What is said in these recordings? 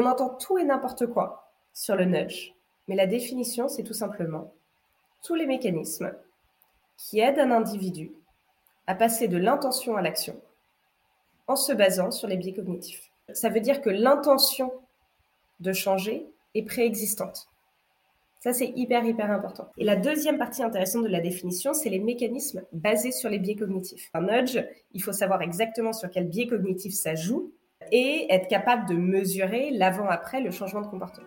On entend tout et n'importe quoi sur le nudge, mais la définition, c'est tout simplement tous les mécanismes qui aident un individu à passer de l'intention à l'action en se basant sur les biais cognitifs. Ça veut dire que l'intention de changer est préexistante. Ça, c'est hyper, hyper important. Et la deuxième partie intéressante de la définition, c'est les mécanismes basés sur les biais cognitifs. Un nudge, il faut savoir exactement sur quel biais cognitif ça joue et être capable de mesurer l'avant-après, le changement de comportement.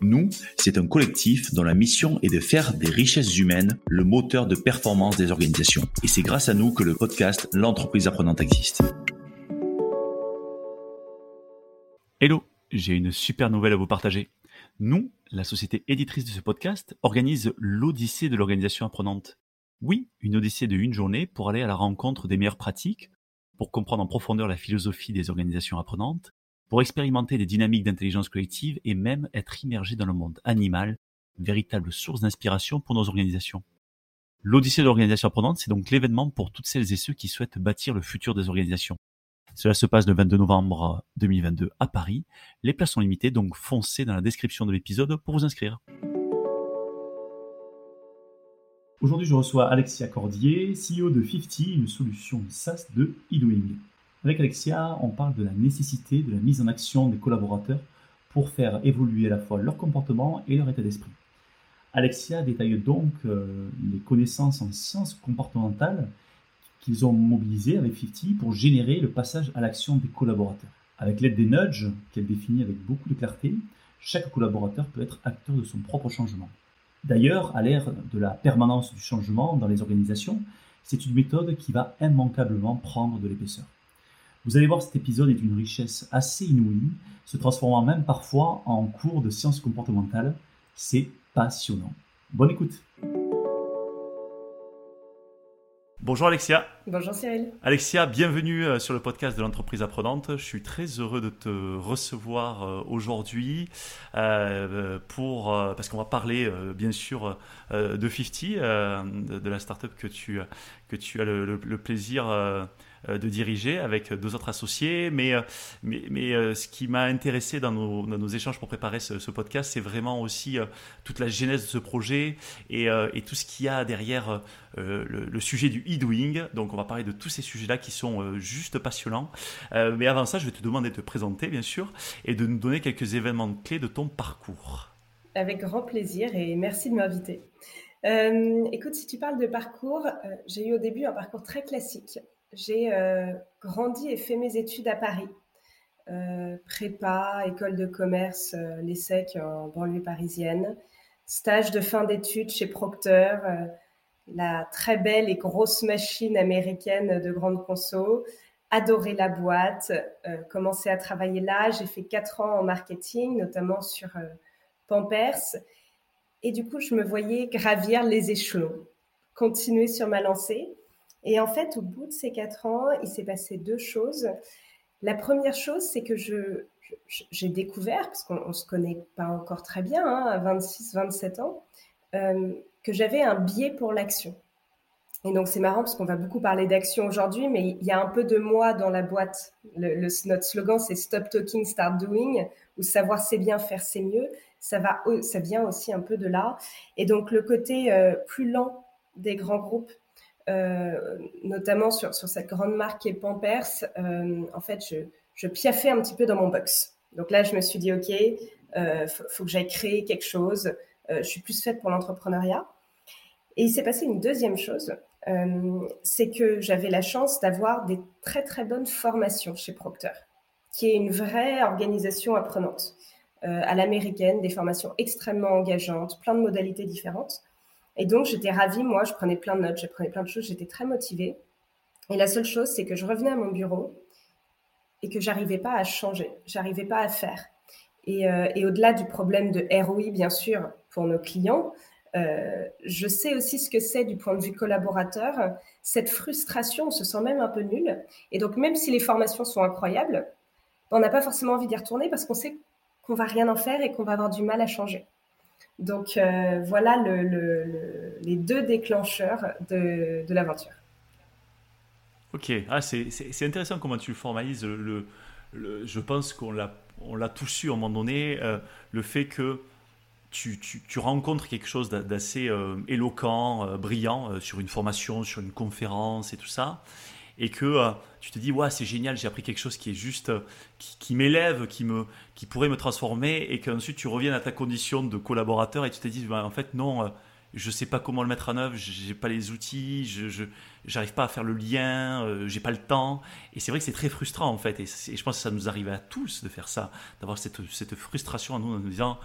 Nous, c'est un collectif dont la mission est de faire des richesses humaines le moteur de performance des organisations. Et c'est grâce à nous que le podcast L'entreprise apprenante existe. Hello, j'ai une super nouvelle à vous partager. Nous, la société éditrice de ce podcast, organise l'Odyssée de l'organisation apprenante. Oui, une Odyssée de une journée pour aller à la rencontre des meilleures pratiques, pour comprendre en profondeur la philosophie des organisations apprenantes, pour expérimenter des dynamiques d'intelligence collective et même être immergé dans le monde animal, véritable source d'inspiration pour nos organisations. L'Odyssée de l'organisation apprenante, c'est donc l'événement pour toutes celles et ceux qui souhaitent bâtir le futur des organisations. Cela se passe le 22 novembre 2022 à Paris. Les places sont limitées, donc foncez dans la description de l'épisode pour vous inscrire. Aujourd'hui, je reçois Alexia Cordier, CEO de 50, une solution SaaS de eDoing. Avec Alexia, on parle de la nécessité de la mise en action des collaborateurs pour faire évoluer à la fois leur comportement et leur état d'esprit. Alexia détaille donc euh, les connaissances en sciences comportementales qu'ils ont mobilisées avec 50 pour générer le passage à l'action des collaborateurs. Avec l'aide des nudges, qu'elle définit avec beaucoup de clarté, chaque collaborateur peut être acteur de son propre changement. D'ailleurs, à l'ère de la permanence du changement dans les organisations, c'est une méthode qui va immanquablement prendre de l'épaisseur. Vous allez voir, cet épisode est d'une richesse assez inouïe, se transformant même parfois en cours de sciences comportementales. C'est passionnant. Bonne écoute. Bonjour Alexia. Bonjour Cyril. Alexia, bienvenue euh, sur le podcast de l'entreprise apprenante. Je suis très heureux de te recevoir euh, aujourd'hui euh, pour parce qu'on va parler bien sûr de 50, de, la startup que tu que tu as le plaisir euh, de diriger avec deux autres associés. Mais, euh, mais, euh, ce qui m'a intéressé dans nos, échanges pour préparer ce, podcast, c'est vraiment aussi toute la genèse de ce projet et, et tout ce qu'il y a derrière le, sujet du e-doing. Donc on va parler de tous ces sujets-là qui sont juste passionnants. mais avant ça, je vais te demander de te présenter, bien sûr, et de nous donner quelques événements clés de ton parcours. Avec grand plaisir et merci de m'inviter. écoute, si tu parles de parcours, j'ai eu au début un parcours très classique j'ai euh, grandi et fait mes études à Paris. Euh, prépa, école de commerce, euh, l'ESSEC en banlieue parisienne, stage de fin d'études chez Procter, la très belle et grosse machine américaine de grande conso, adoré la boîte, commencé à travailler là. J'ai fait quatre ans en marketing, notamment sur Pampers. Et du coup, je me voyais gravir les échelons, continuer sur ma lancée. Et en fait, au bout de ces quatre ans, il s'est passé deux choses. La première chose, c'est que je, j'ai découvert, parce qu'on ne se connaît pas encore très bien, hein, à 26, 27 ans, euh, que j'avais un biais pour l'action. Et donc c'est marrant parce qu'on va beaucoup parler d'action aujourd'hui, mais il y a un peu de moi dans la boîte. Notre slogan c'est Stop Talking, Start Doing, ou savoir c'est bien, faire c'est mieux. Ça vient aussi un peu de là. Et donc le côté euh, plus lent des grands groupes euh, notamment sur, sur, cette grande marque qui est Pampers, euh, en fait, je, je, piaffais un petit peu dans mon box. Donc là, je me suis dit, OK, euh, faut, faut, que j'aille créer quelque chose. je suis plus faite pour l'entrepreneuriat. Et il s'est passé une deuxième chose, c'est que j'avais la chance d'avoir des très très bonnes formations chez Procter, qui est une vraie organisation apprenante à l'américaine, des formations extrêmement engageantes, plein de modalités différentes. Et donc, j'étais ravie, moi, je prenais plein de notes, je prenais plein de choses, j'étais très motivée. Et la seule chose, c'est que je revenais à mon bureau et que j'arrivais pas à changer, j'arrivais pas à faire. Et, et au-delà du problème de ROI, bien sûr, pour nos clients, euh, je sais aussi ce que c'est du point de vue collaborateur. Cette frustration, on se sent même un peu nul. Et donc, même si les formations sont incroyables, on n'a pas forcément envie d'y retourner parce qu'on sait qu'on va rien en faire et qu'on va avoir du mal à changer. Donc, euh, voilà les deux déclencheurs de, l'aventure. Ok, ah, c'est intéressant comment tu formalises je pense qu'on l'a tous eu à un moment donné, euh, le fait que tu, rencontres quelque chose d'assez euh, éloquent, brillant sur une formation, sur une conférence et tout ça, et que tu te dis ouais c'est génial, j'ai appris quelque chose qui est juste, qui, m'élève, qui me, qui pourrait me transformer, et qu'ensuite tu reviens à ta condition de collaborateur et tu te dis bah, en fait non, je sais pas comment le mettre en œuvre, j'ai pas les outils, je, j'arrive pas à faire le lien, j'ai pas le temps, et c'est vrai que c'est très frustrant en fait, et, je pense que ça nous arrive à tous de faire ça, d'avoir cette, cette frustration en nous en nous disant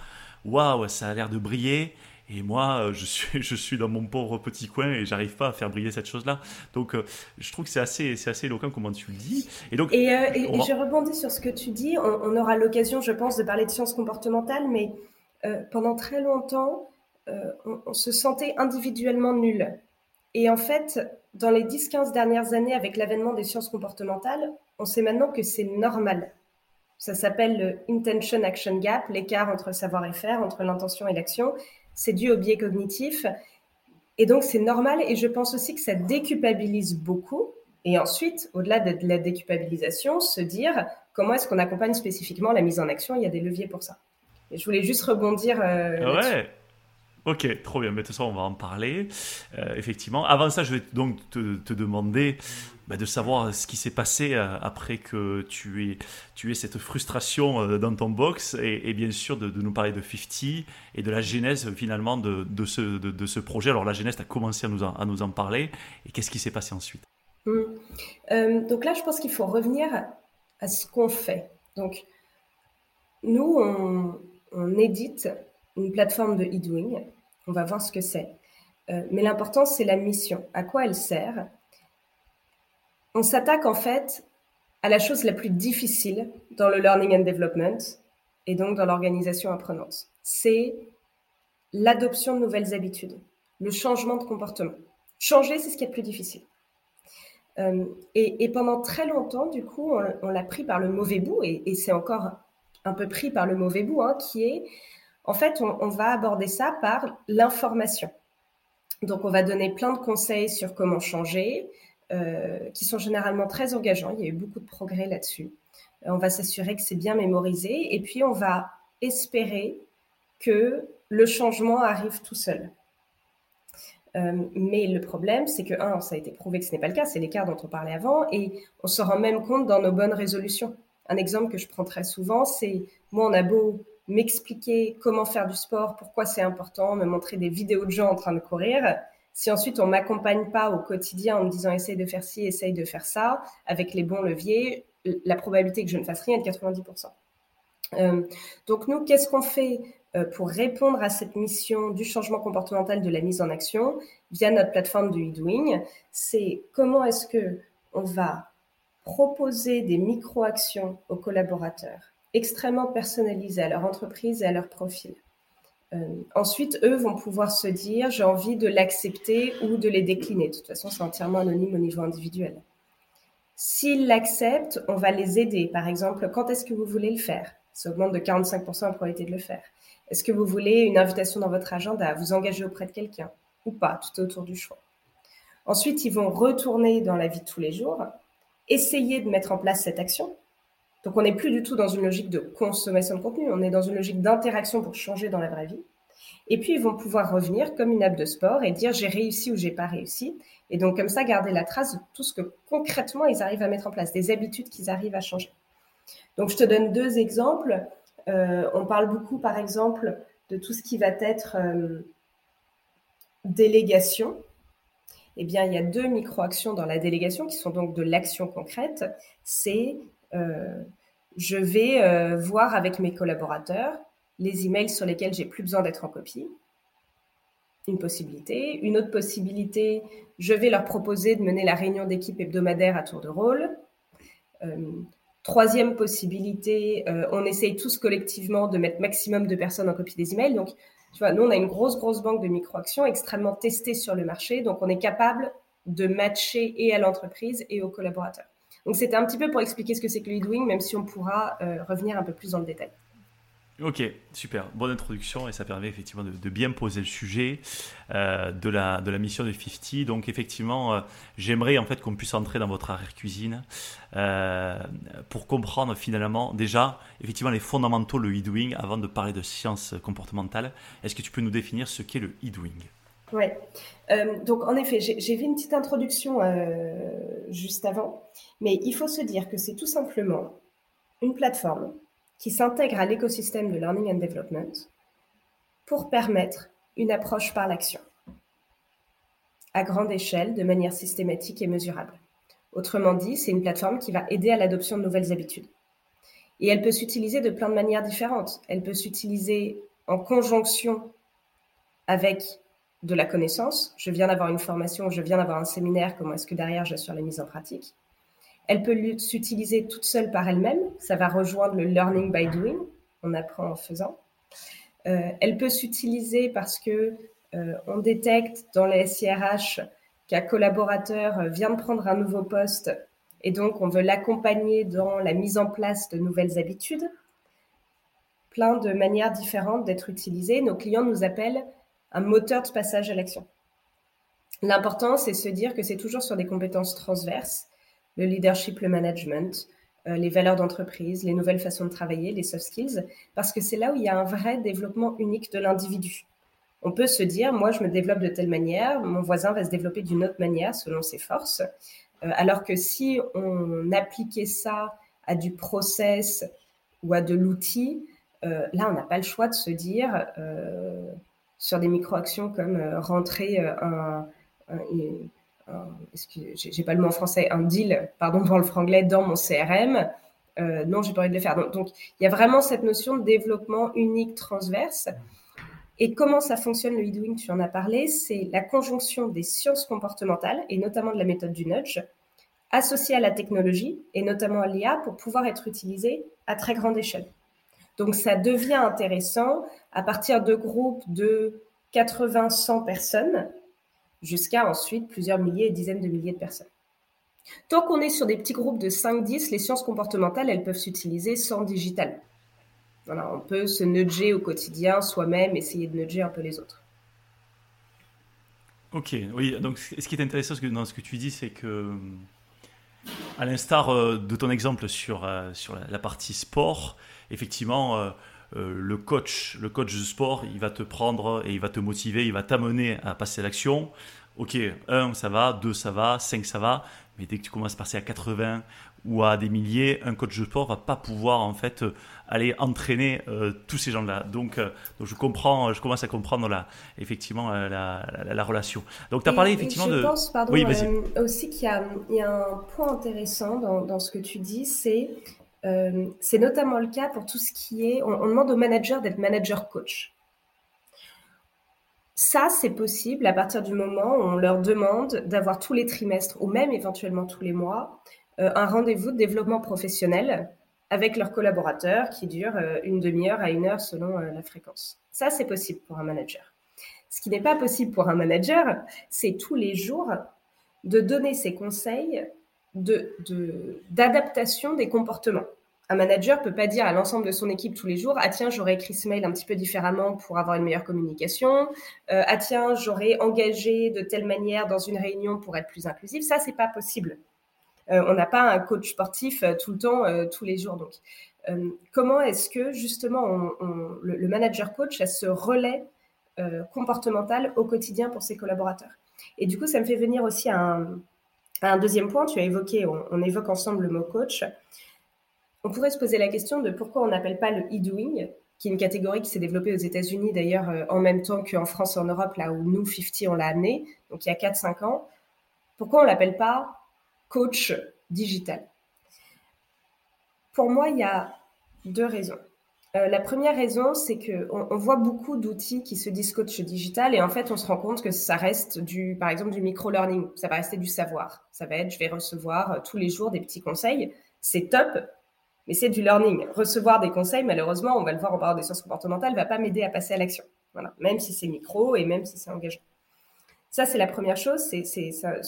waouh, ça a l'air de briller. Et moi, euh, je suis, je suis dans mon pauvre petit coin et j'arrive pas à faire briller cette chose-là. Donc, euh, je trouve que c'est assez, c'est assez éloquent comment tu le dis. Et donc, et, euh, je rebondis sur ce que tu dis. On, aura l'occasion, je pense, de parler de sciences comportementales, mais pendant très longtemps, on, on, se sentait individuellement nul. Et en fait, dans les 10-15 dernières années, avec l'avènement des sciences comportementales, on sait maintenant que c'est normal ça s'appelle le intention action gap, l'écart entre savoir et faire, entre l'intention et l'action. C'est dû au biais cognitif. Et donc, c'est normal. Et je pense aussi que ça déculpabilise beaucoup. Et ensuite, au-delà de la déculpabilisation, se dire comment est-ce qu'on accompagne spécifiquement la mise en action. Il y a des leviers pour ça. Et je voulais juste rebondir. Euh, ouais. Ok, trop bien. Mais de toute façon, on va en parler. Euh, effectivement. Avant ça, je vais donc te demander bah, de savoir ce qui s'est passé euh, après que tu aies, cette frustration euh, dans ton box et, bien sûr de, nous parler de 50 et de la genèse finalement de, ce, projet. Alors la genèse, tu as commencé à nous en, parler et qu'est-ce qui s'est passé ensuite? Mmh. Donc là, je pense qu'il faut revenir à ce qu'on fait. Donc nous, on édite une plateforme de e-doing. On va voir ce que c'est. mais l'important, c'est la mission. À quoi elle sert? On s'attaque en fait à la chose la plus difficile dans le learning and development et donc dans l'organisation apprenante. C'est l'adoption de nouvelles habitudes, le changement de comportement. Changer, c'est ce qui est le plus difficile. Euh, et, pendant très longtemps, du coup, on, l'a pris par le mauvais bout, et, c'est encore un peu pris par le mauvais bout, hein, qui est, en fait, on va aborder ça par l'information. Donc, on va donner plein de conseils sur comment changer, euh, qui sont généralement très engageants. Il y a eu beaucoup de progrès là-dessus. Euh, on va s'assurer que c'est bien mémorisé et puis on va espérer que le changement arrive tout seul. Euh, mais le problème, c'est que, un, ça a été prouvé que ce n'est pas le cas, c'est l'écart dont on parlait avant, et on se rend même compte dans nos bonnes résolutions. Un exemple que je prends très souvent, c'est moi, on a beau m'expliquer comment faire du sport, pourquoi c'est important, me montrer des vidéos de gens en train de courir, si ensuite on m'accompagne pas au quotidien en me disant essaye de faire ci, essaye de faire ça, avec les bons leviers, la probabilité que je ne fasse rien est de 90%. Euh, donc nous, qu'est-ce qu'on fait euh, pour répondre à cette mission du changement comportemental de la mise en action via notre plateforme de e-doing C'est comment est-ce que on va proposer des micro-actions aux collaborateurs? Extrêmement personnalisées à leur entreprise et à leur profil. Euh, ensuite, eux vont pouvoir se dire j'ai envie de l'accepter ou de les décliner. De toute façon, c'est entièrement anonyme au niveau individuel. S'ils l'acceptent, on va les aider. Par exemple, quand est-ce que vous voulez le faire? Ça augmente de 45% la probabilité de le faire. Est-ce que vous voulez une invitation dans votre agenda, vous engager auprès de quelqu'un ou pas? Tout est autour du choix. Ensuite, ils vont retourner dans la vie de tous les jours, essayer de mettre en place cette action. Donc on n'est plus du tout dans une logique de consommation de contenu, on est dans une logique d'interaction pour changer dans la vraie vie. Et puis ils vont pouvoir revenir comme une app de sport et dire j'ai réussi ou j'ai pas réussi. Et donc comme ça garder la trace de tout ce que concrètement ils arrivent à mettre en place, des habitudes qu'ils arrivent à changer. Donc je te donne deux exemples. Euh, on parle beaucoup par exemple de tout ce qui va être euh, délégation. Eh bien, il y a deux micro-actions dans la délégation qui sont donc de l'action concrète. C'est je vais euh, voir avec mes collaborateurs les emails sur lesquels j'ai plus besoin d'être en copie. Une possibilité. Une autre possibilité, je vais leur proposer de mener la réunion d'équipe hebdomadaire à tour de rôle. Euh, Troisième possibilité, euh, on essaye tous collectivement de mettre maximum de personnes en copie des emails. Donc, tu vois, nous, on a une grosse, grosse banque de micro-actions extrêmement testée sur le marché. Donc, on est capable de matcher et à l'entreprise et aux collaborateurs. Donc, c'était un petit peu pour expliquer ce que c'est que le lead même si on pourra euh, revenir un peu plus dans le détail. Ok, super, bonne introduction et ça permet effectivement de, bien poser le sujet euh, de, la, mission de 50. Donc effectivement, euh, j'aimerais en fait qu'on puisse entrer dans votre arrière-cuisine pour comprendre finalement déjà effectivement les fondamentaux, le e-doing, avant de parler de sciences comportementales. Est-ce que tu peux nous définir ce qu'est le e-doing? Oui, donc en effet, j'ai vu une petite introduction juste avant, mais il faut se dire que c'est tout simplement une plateforme qui s'intègre à l'écosystème de Learning and Development pour permettre une approche par l'action, à grande échelle, de manière systématique et mesurable. Autrement dit, c'est une plateforme qui va aider à l'adoption de nouvelles habitudes. Et elle peut s'utiliser de plein de manières différentes. Elle peut s'utiliser en conjonction avec de la connaissance. Je viens d'avoir une formation, je viens d'avoir un séminaire, comment est-ce que derrière j'assure la mise en pratique elle peut s'utiliser toute seule par elle-même. Ça va rejoindre le learning by doing. On apprend en faisant. Euh, elle peut s'utiliser parce que euh, on détecte dans les SIRH qu'un collaborateur vient de prendre un nouveau poste et donc on veut l'accompagner dans la mise en place de nouvelles habitudes. Plein de manières différentes d'être utilisées. Nos clients nous appellent un moteur de passage à l'action. L'important, c'est se dire que c'est toujours sur des compétences transverses le leadership, le management, euh, les valeurs d'entreprise, les nouvelles façons de travailler, les soft skills, parce que c'est là où il y a un vrai développement unique de l'individu. On peut se dire, moi, je me développe de telle manière, mon voisin va se développer d'une autre manière selon ses forces, euh, alors que si on appliquait ça à du process ou à de l'outil, euh, là, on n'a pas le choix de se dire, sur des micro-actions comme rentrer un, un j'ai pas le mot en français, un deal, pardon pour le franglais, dans mon CRM. Euh, non, j'ai pas envie de le faire. Donc, il y a vraiment cette notion de développement unique transverse. Et comment ça fonctionne le e-doing, tu en as parlé, c'est la conjonction des sciences comportementales et notamment de la méthode du nudge, associée à la technologie et notamment à l'IA pour pouvoir être utilisée à très grande échelle. Donc ça devient intéressant à partir de groupes de 80-100 personnes jusqu'à ensuite plusieurs milliers et dizaines de milliers de personnes. Tant qu'on est sur des petits groupes de 5-10, les sciences comportementales, elles peuvent s'utiliser sans digital. Voilà, on peut se nudger au quotidien soi-même, essayer de nudger un peu les autres. Ok, oui, donc ce qui est intéressant dans ce que tu dis, c'est que, à l'instar euh, de ton exemple sur, euh, la partie sport, effectivement, euh, le coach, le coach de sport, il va te prendre et il va te motiver, il va t'amener à passer à l'action. Ok, 1 ça va, 2 ça va, 5 ça va, mais dès que tu commences à passer à 80 ou à des milliers, un coach de sport va pas pouvoir en fait aller entraîner euh, tous ces gens-là. Donc, euh, donc je comprends, je commence à comprendre la, effectivement euh, la, la, relation. Donc tu as parlé effectivement je de. Je pense, pardon, oui, aussi qu'il y, y, a un point intéressant dans, dans ce que tu dis, c'est euh, c'est notamment le cas pour tout ce qui est, on, demande aux managers d'être manager coach. Ça, c'est possible à partir du moment où on leur demande d'avoir tous les trimestres ou même éventuellement tous les mois euh, un rendez-vous de développement professionnel avec leurs collaborateurs qui dure euh, une demi-heure à une heure selon la fréquence. Ça, c'est possible pour un manager. Ce qui n'est pas possible pour un manager, c'est tous les jours de donner ses conseils d'adaptation de, des comportements. Un manager peut pas dire à l'ensemble de son équipe tous les jours ah tiens j'aurais écrit ce mail un petit peu différemment pour avoir une meilleure communication. Euh, ah tiens j'aurais engagé de telle manière dans une réunion pour être plus inclusif ça c'est pas possible. Euh, on n'a pas un coach sportif euh, tout le temps tous les jours. Donc comment est-ce que justement le, manager coach a ce relais comportemental au quotidien pour ses collaborateurs? Et du coup ça me fait venir aussi à un deuxième point, tu as évoqué, on, évoque ensemble le mot coach. On pourrait se poser la question de pourquoi on n'appelle pas le e-doing, qui est une catégorie qui s'est développée aux États-Unis d'ailleurs euh, en même temps qu'en France et en Europe, là où nous, 50, on l'a amené, donc il y a 4-5 ans. Pourquoi on l'appelle pas coach digital? Pour moi, il y a deux raisons. Euh, la première raison, c'est que on, voit beaucoup d'outils qui se disent coach digital et en fait, on se rend compte que ça reste du, par exemple, du micro-learning. Ça va rester du savoir. Ça va être, je vais recevoir euh, tous les jours des petits conseils. C'est top, Mais c'est du learning. Recevoir des conseils, malheureusement, on va le voir en parlant des sciences comportementales, va pas m'aider à passer à l'action. Voilà. Même si c'est micro et même si c'est engageant. Ça, c'est la première chose, c'est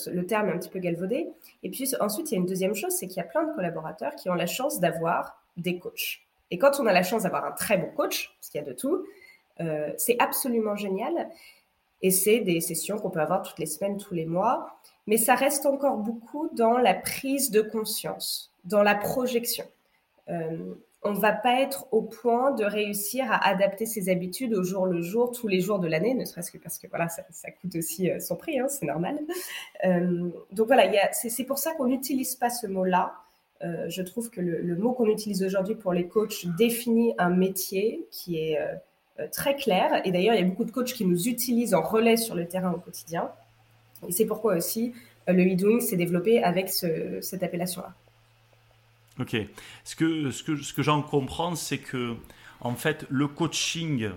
le terme est un petit peu galvaudé. Et puis ensuite, il y a une deuxième chose, c'est qu'il y a plein de collaborateurs qui ont la chance d'avoir des coachs. Et quand on a la chance d'avoir un très bon coach, parce qu'il y a de tout, euh, c'est absolument génial. Et c'est des sessions qu'on peut avoir toutes les semaines, tous les mois. Mais ça reste encore beaucoup dans la prise de conscience, dans la projection. Euh, on ne va pas être au point de réussir à adapter ses habitudes au jour le jour, tous les jours de l'année, ne serait-ce que parce que voilà, ça, coûte aussi euh, son prix, hein, c'est normal. Euh, donc voilà, c'est pour ça qu'on n'utilise pas ce mot-là. Je trouve que le, mot qu'on utilise aujourd'hui pour les coachs définit un métier qui est très clair. Et d'ailleurs, il y a beaucoup de coachs qui nous utilisent en relais sur le terrain au quotidien. Et c'est pourquoi aussi le e-doing s'est développé avec cette appellation-là. Ok. Ce que, ce que, ce que j'en comprends, c'est que, en fait, le coaching,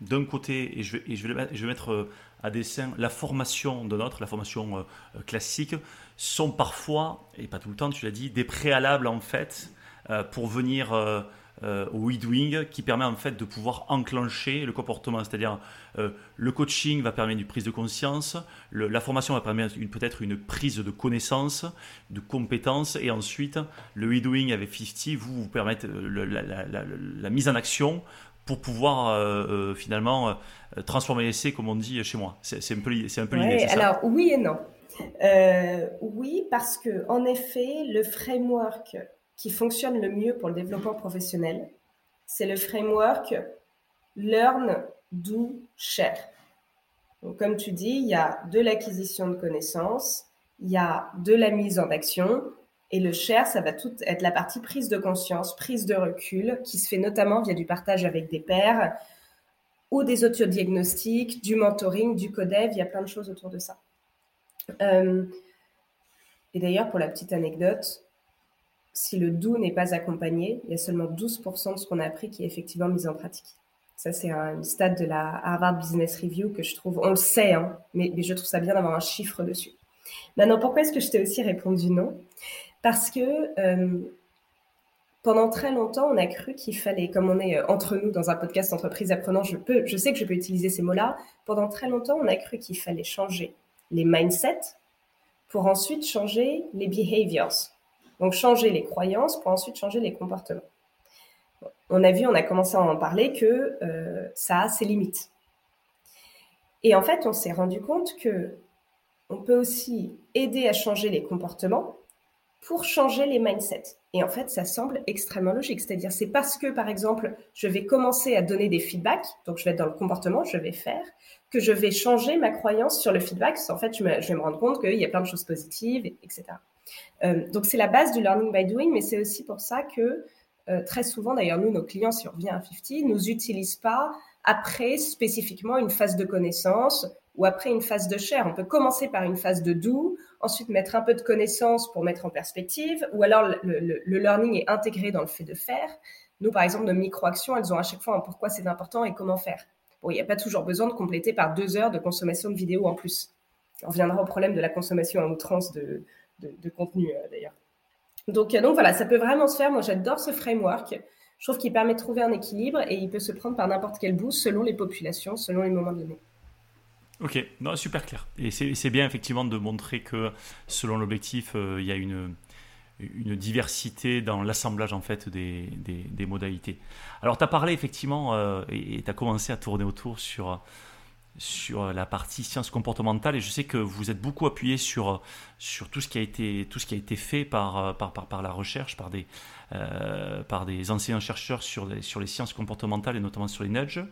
d'un côté, et je vais, je vais mettre euh, à dessin la formation de notre, la formation euh, euh, classique, sont parfois, et pas tout le temps, tu l'as dit, des préalables, en fait, pour venir euh, au e-doing qui permet en fait de pouvoir enclencher le comportement. C'est-à-dire euh, le coaching va permettre une prise de conscience, la formation va permettre peut-être une prise de connaissance, de compétences et ensuite le e-doing avec 50 vous vous permettre euh, la, mise en action pour pouvoir finalement transformer l'essai comme on dit chez moi. C'est un peu, un peu l'idée. alors oui et non. oui, parce que en effet, le framework qui fonctionne le mieux pour le développement professionnel, c'est le framework Learn, Do, Share. Donc, comme tu dis, il y a de l'acquisition de connaissances, il y a de la mise en action, et le share, ça va tout être la partie prise de conscience, prise de recul, qui se fait notamment via du partage avec des pairs ou des autodiagnostics, du mentoring, du codev, il y a plein de choses autour de ça. Euh, et d'ailleurs, pour la petite anecdote, si le do n'est pas accompagné, il y a seulement 12% de ce qu'on a appris qui est effectivement mis en pratique. Ça, c'est un stade de la Harvard Business Review que je trouve, on le sait, hein, mais, je trouve ça bien d'avoir un chiffre dessus. Maintenant, pourquoi est-ce que je t'ai aussi répondu non? Parce que euh, pendant très longtemps, on a cru qu'il fallait, comme on est euh, entre nous dans un podcast entreprise apprenant, je, peux, je sais que je peux utiliser ces mots-là. Pendant très longtemps, on a cru qu'il fallait changer les mindsets pour ensuite changer les behaviors, donc changer les croyances pour ensuite changer les comportements. On a vu, on a commencé à en parler que euh, ça a ses limites. Et en fait, on s'est rendu compte que on peut aussi aider à changer les comportements pour changer les mindsets. Et en fait, ça semble extrêmement logique. C'est-à-dire, c'est parce que, par exemple, je vais commencer à donner des feedbacks, donc je vais être dans le comportement, je vais faire, que je vais changer ma croyance sur le feedback. En fait, je, je vais me rendre compte qu'il y a plein de choses positives, etc. Euh, donc c'est la base du learning by doing, mais c'est aussi pour ça que euh, très souvent, d'ailleurs, nous, nos clients, si on revient à 50, nous utilisent pas après spécifiquement une phase de connaissance ou après une phase de share. On peut commencer par une phase de do, ensuite mettre un peu de connaissance pour mettre en perspective, ou alors le, learning est intégré dans le fait de faire. Nous, par exemple, nos micro-actions, elles ont à chaque fois un pourquoi c'est important et comment faire. Bon, il n'y a pas toujours besoin de compléter par deux heures de consommation de vidéos en plus. On reviendra au problème de la consommation en outrance de, de, contenu euh, d'ailleurs. Donc, euh, donc voilà, ça peut vraiment se faire. Moi, j'adore ce framework. Je trouve qu'il permet de trouver un équilibre et il peut se prendre par n'importe quel bout selon les populations, selon les moments donnés. Ok, non, super clair. Et c'est bien effectivement de montrer que selon l'objectif, euh, il y a une, une diversité dans l'assemblage en fait des, des, modalités. Alors tu as parlé effectivement et tu as commencé à tourner autour sur sur la partie sciences comportementales et je sais que vous êtes beaucoup appuyé sur, sur tout, ce qui a été, tout ce qui a été fait par, par, par, la recherche, par des, euh, par des enseignants chercheurs sur les, sur les sciences comportementales et notamment sur les nudges.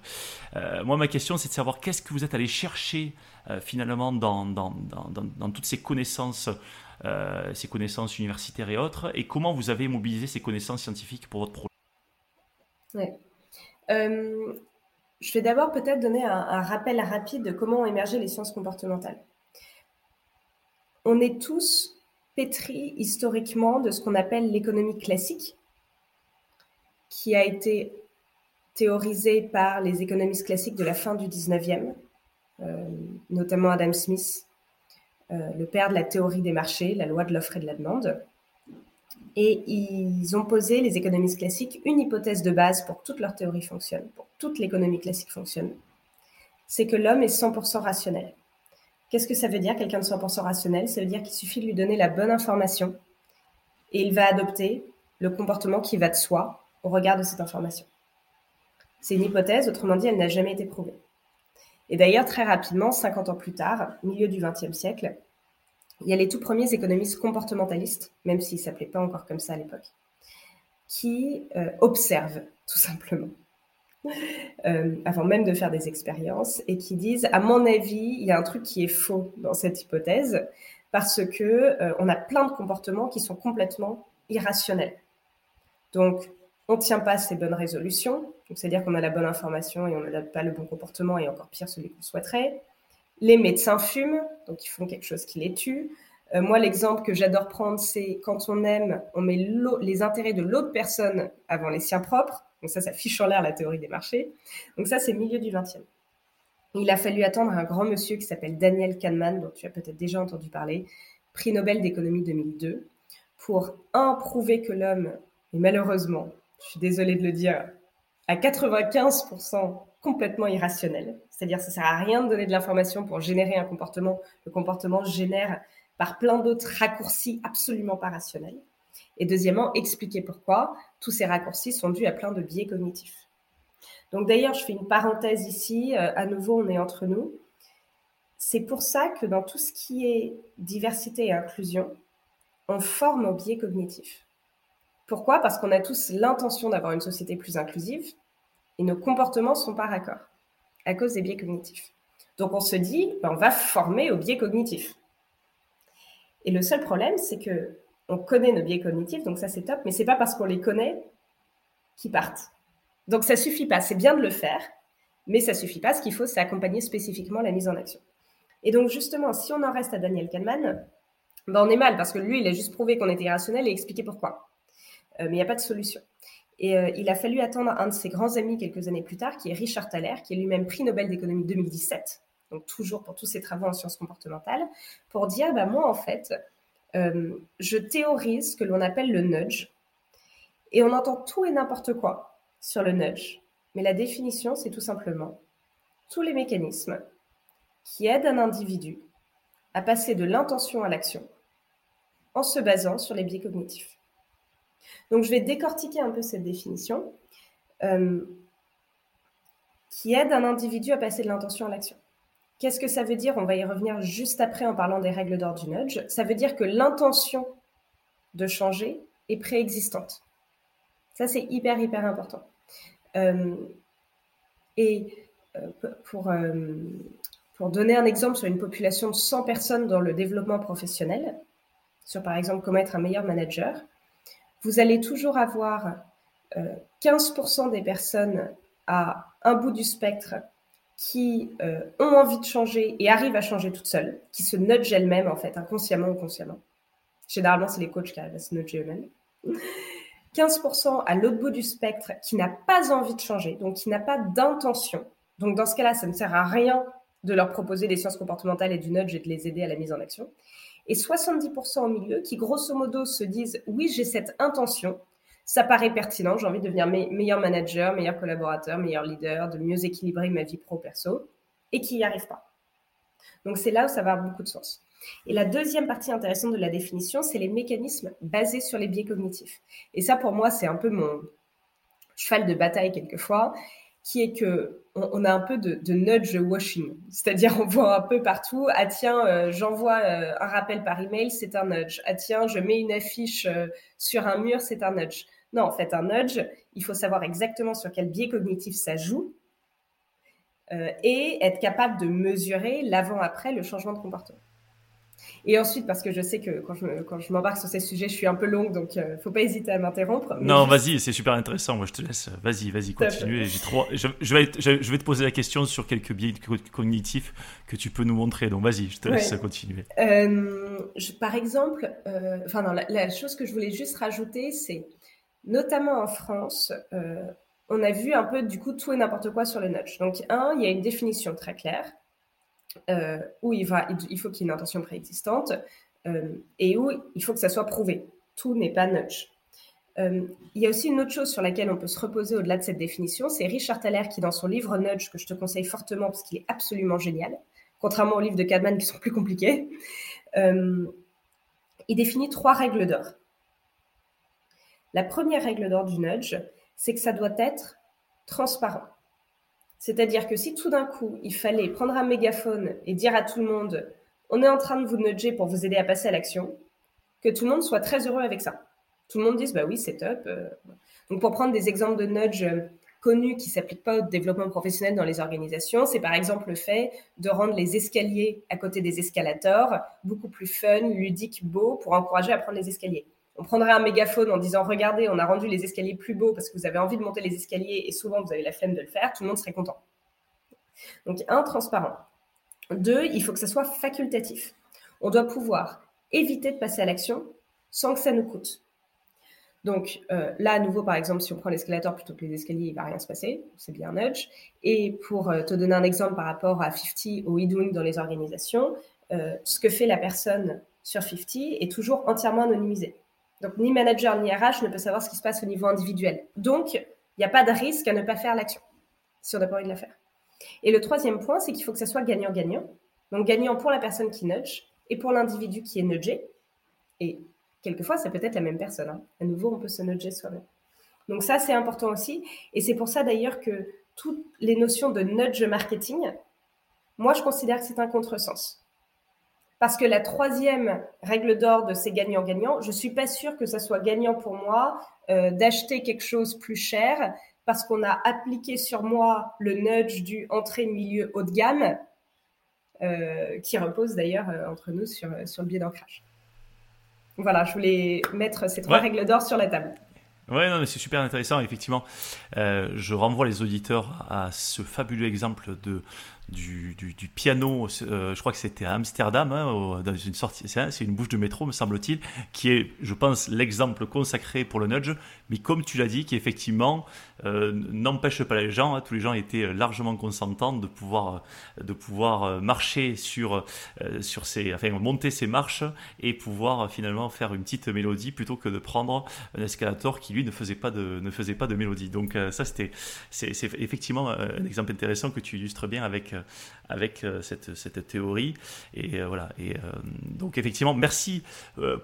Euh, moi, ma question, c'est de savoir qu'est-ce que vous êtes allé chercher euh, finalement dans, dans, dans, dans, toutes ces connaissances, ces connaissances universitaires et autres, et comment vous avez mobilisé ces connaissances scientifiques pour votre projet? Ouais. Je vais d'abord peut-être donner un, rappel rapide de comment ont émergé les sciences comportementales. On est tous pétris historiquement de ce qu'on appelle l'économie classique, qui a été théorisée par les économistes classiques de la fin du 19e, euh, notamment Adam Smith, euh, le père de la théorie des marchés, la loi de l'offre et de la demande. Et ils ont posé, les économistes classiques, une hypothèse de base pour que toute leur théorie fonctionne, pour que toute l'économie classique fonctionne. C'est que l'homme est 100% rationnel. Qu'est-ce que ça veut dire, quelqu'un de 100% rationnel? Ça veut dire qu'il suffit de lui donner la bonne information et il va adopter le comportement qui va de soi au regard de cette information. C'est une hypothèse, autrement dit, elle n'a jamais été prouvée. Et d'ailleurs, très rapidement, 50 ans plus tard, milieu du XXe siècle, il y a les tout premiers économistes comportementalistes, même s'ils ne s'appelaient pas encore comme ça à l'époque, qui euh, observent tout simplement, euh, avant même de faire des expériences, et qui disent, à mon avis, il y a un truc qui est faux dans cette hypothèse, parce que euh, on a plein de comportements qui sont complètement irrationnels. Donc, on ne tient pas ces bonnes résolutions, c'est-à-dire qu'on a la bonne information et on n'a pas le bon comportement et encore pire celui qu'on souhaiterait. Les médecins fument, donc ils font quelque chose qui les tue. Euh, moi, l'exemple que j'adore prendre, c'est quand on aime, on met les intérêts de l'autre personne avant les siens propres. Donc ça, ça fiche en l'air la théorie des marchés. Donc ça, c'est milieu du 20e. Il a fallu attendre un grand monsieur qui s'appelle Daniel Kahneman, dont tu as peut-être déjà entendu parler, prix Nobel d'économie 2002, pour un, prouver que l'homme est malheureusement je suis désolée de le dire, à 95% complètement irrationnel. C'est-à-dire, ça sert à rien de donner de l'information pour générer un comportement. Le comportement génère par plein d'autres raccourcis absolument pas rationnels. Et deuxièmement, expliquer pourquoi tous ces raccourcis sont dus à plein de biais cognitifs. Donc d'ailleurs, je fais une parenthèse ici. Euh, à nouveau, on est entre nous. C'est pour ça que dans tout ce qui est diversité et inclusion, on forme au biais cognitif. Pourquoi? Parce qu'on a tous l'intention d'avoir une société plus inclusive et nos comportements sont pas raccord à cause des biais cognitifs. Donc on se dit, ben, on va former au biais cognitif. Et le seul problème, c'est que on connaît nos biais cognitifs, donc ça c'est top, mais c'est pas parce qu'on les connaît qu'ils partent. Donc ça suffit pas. C'est bien de le faire, mais ça suffit pas. Ce qu'il faut, c'est accompagner spécifiquement la mise en action. Et donc justement, si on en reste à Daniel Kahneman, ben on est mal parce que lui, il a juste prouvé qu'on était irrationnel et expliqué pourquoi. Euh, mais il n'y a pas de solution. Et euh, il a fallu attendre un de ses grands amis quelques années plus tard, qui est Richard Thaler, qui est lui-même prix Nobel d'économie 2017, donc toujours pour tous ses travaux en sciences comportementales, pour dire, bah, moi, en fait, euh, je théorise ce que l'on appelle le nudge. Et on entend tout et n'importe quoi sur le nudge. Mais la définition, c'est tout simplement tous les mécanismes qui aident un individu à passer de l'intention à l'action en se basant sur les biais cognitifs. Donc, je vais décortiquer un peu cette définition euh, qui aide un individu à passer de l'intention à l'action. Qu'est-ce que ça veut dire? On va y revenir juste après en parlant des règles d'ordre du nudge. Ça veut dire que l'intention de changer est préexistante. Ça, c'est hyper, hyper important. Euh, et euh, pour, pour donner un exemple sur une population de 100 personnes dans le développement professionnel, sur par exemple comment être un meilleur manager, vous allez toujours avoir 15% euh, des personnes à un bout du spectre qui euh, ont envie de changer et arrivent à changer toutes seules, qui se nudgent elles-mêmes en fait, inconsciemment ou consciemment. Généralement, c'est les coachs qui arrivent à se nudger eux-mêmes. 15% à l'autre bout du spectre qui n'a pas envie de changer, donc qui n'a pas d'intention. Donc dans ce cas-là, ça ne sert à rien de leur proposer des sciences comportementales et du nudge et de les aider à la mise en action et 70% au milieu qui, grosso modo, se disent oui, j'ai cette intention, ça paraît pertinent, j'ai envie de devenir meilleur manager, meilleur collaborateur, meilleur leader, de mieux équilibrer ma vie pro-perso, et qui n'y arrivent pas. Donc c'est là où ça va avoir beaucoup de sens. Et la deuxième partie intéressante de la définition, c'est les mécanismes basés sur les biais cognitifs. Et ça, pour moi, c'est un peu mon cheval de bataille quelquefois qui est que on, a un peu de, nudge washing, c'est-à-dire on voit un peu partout. Ah tiens, euh, j'envoie euh, un rappel par email, c'est un nudge. Ah tiens, je mets une affiche euh, sur un mur, c'est un nudge. Non, en fait, un nudge, il faut savoir exactement sur quel biais cognitif ça joue et être capable de mesurer l'avant-après, le changement de comportement. Et ensuite, parce que je sais que quand je, quand je m'embarque sur ces sujets, je suis un peu longue, donc ne euh, faut pas hésiter à m'interrompre. Non, vas-y, c'est super intéressant. Moi, je te laisse. Vas-y, vas-y, continue. J'ai trop... je, je, vais je, vais te poser la question sur quelques biais cognitifs que tu peux nous montrer. Donc, vas-y, je te laisse continuer. Euh, par exemple, euh, enfin, non, la, chose que je voulais juste rajouter, c'est notamment en France, on a vu un peu du coup tout et n'importe quoi sur le nudge. Donc, un, il y a une définition très claire euh, où il, faut qu'il y ait une intention préexistante euh, et où il faut que ça soit prouvé. tout n'est pas nudge. Euh, il y a aussi une autre chose sur laquelle on peut se reposer au-delà de cette définition, c'est Richard Thaler qui, dans son livre Nudge, que je te conseille fortement parce qu'il est absolument génial, contrairement aux livres de Kahneman qui sont plus compliqués, il définit trois règles d'or. La première règle d'or du nudge, c'est que ça doit être transparent. C'est-à-dire que si tout d'un coup, il fallait prendre un mégaphone et dire à tout le monde, on est en train de vous nudger pour vous aider à passer à l'action, que tout le monde soit très heureux avec ça. Tout le monde dise, bah oui, c'est top. Euh. Donc, pour prendre des exemples de nudge euh, connus qui s'appliquent pas au développement professionnel dans les organisations, c'est par exemple le fait de rendre les escaliers à côté des escalators beaucoup plus fun, ludiques, beaux pour encourager à prendre les escaliers. On prendrait un mégaphone en disant regardez, on a rendu les escaliers plus beaux parce que vous avez envie de monter les escaliers et souvent vous avez la flemme de le faire, tout le monde serait content. Donc un, transparent. Deux, il faut que ça soit facultatif. On doit pouvoir éviter de passer à l'action sans que ça nous coûte. Donc euh, là, à nouveau, par exemple, si on prend l'escalator plutôt que les escaliers, il va rien se passer. C'est bien nudge. Et pour euh, te donner un exemple par rapport à 50 ou e-doing dans les organisations, euh, ce que fait la personne sur 50 est toujours entièrement anonymisé. Donc ni manager ni RH ne peut savoir ce qui se passe au niveau individuel. Donc il n'y a pas de risque à ne pas faire l'action si on n'a pas envie de la faire. Et le troisième point, c'est qu'il faut que ça soit gagnant-gagnant. Donc gagnant pour la personne qui nudge et pour l'individu qui est nudgé. Et quelquefois, ça peut être la même personne. Hein. À nouveau, on peut se nudger soi-même. Donc ça, c'est important aussi. Et c'est pour ça d'ailleurs que toutes les notions de nudge marketing, moi, je considère que c'est un contresens. Parce que la troisième règle d'or de ces gagnants-gagnants, je suis pas sûre que ça soit gagnant pour moi euh, d'acheter quelque chose plus cher parce qu'on a appliqué sur moi le nudge du entrée milieu haut de gamme, euh, qui repose d'ailleurs euh, entre nous sur, sur le biais d'ancrage. Voilà, je voulais mettre ces trois règles d'or sur la table. Ouais, non, mais c'est super intéressant. Effectivement, je renvoie les auditeurs à ce fabuleux exemple de du, piano, euh, je crois que c'était à Amsterdam, hein, dans une sortie, c'est une bouche de métro, me semble-t-il, qui est, je pense, l'exemple consacré pour le nudge, mais comme tu l'as dit, qui effectivement euh, n'empêche pas les gens, hein, tous les gens étaient largement consentants de pouvoir, de pouvoir marcher sur, euh, sur ces, enfin, monter ces marches et pouvoir finalement faire une petite mélodie plutôt que de prendre un escalator qui lui ne faisait pas de, ne faisait pas de mélodie. Donc ça, c'était, c'est effectivement un exemple intéressant que tu illustres bien avec euh, avec euh, cette, cette théorie. Et euh, voilà. Et donc effectivement, merci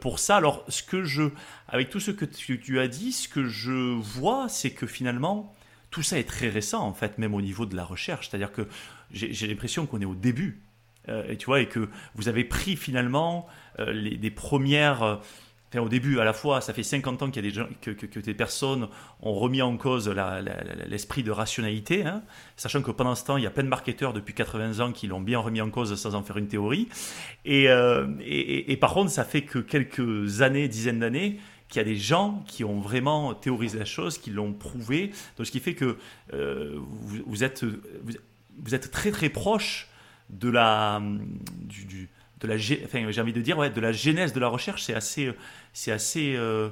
pour ça. Alors, ce que je, avec tout ce que tu, as dit, ce que je vois, c'est que finalement, tout ça est très récent en fait, même au niveau de la recherche. C'est-à-dire que j'ai l'impression qu'on est au début. et tu vois, et que vous avez pris finalement les, des premières au début, à la fois, ça fait 50 ans qu'il y a des gens, que, des personnes ont remis en cause l'esprit de rationalité, hein, sachant que pendant ce temps, il y a plein de marketeurs depuis 80 ans qui l'ont bien remis en cause sans en faire une théorie. Euh, et, par contre, ça fait que quelques années, dizaines d'années, qu'il y a des gens qui ont vraiment théorisé la chose, qui l'ont prouvé. Donc, ce qui fait que euh, vous, êtes, vous, êtes très très proche de la, du de la, enfin, j'ai envie de dire, ouais, de la genèse de la recherche, c'est assez, c'est assez, euh,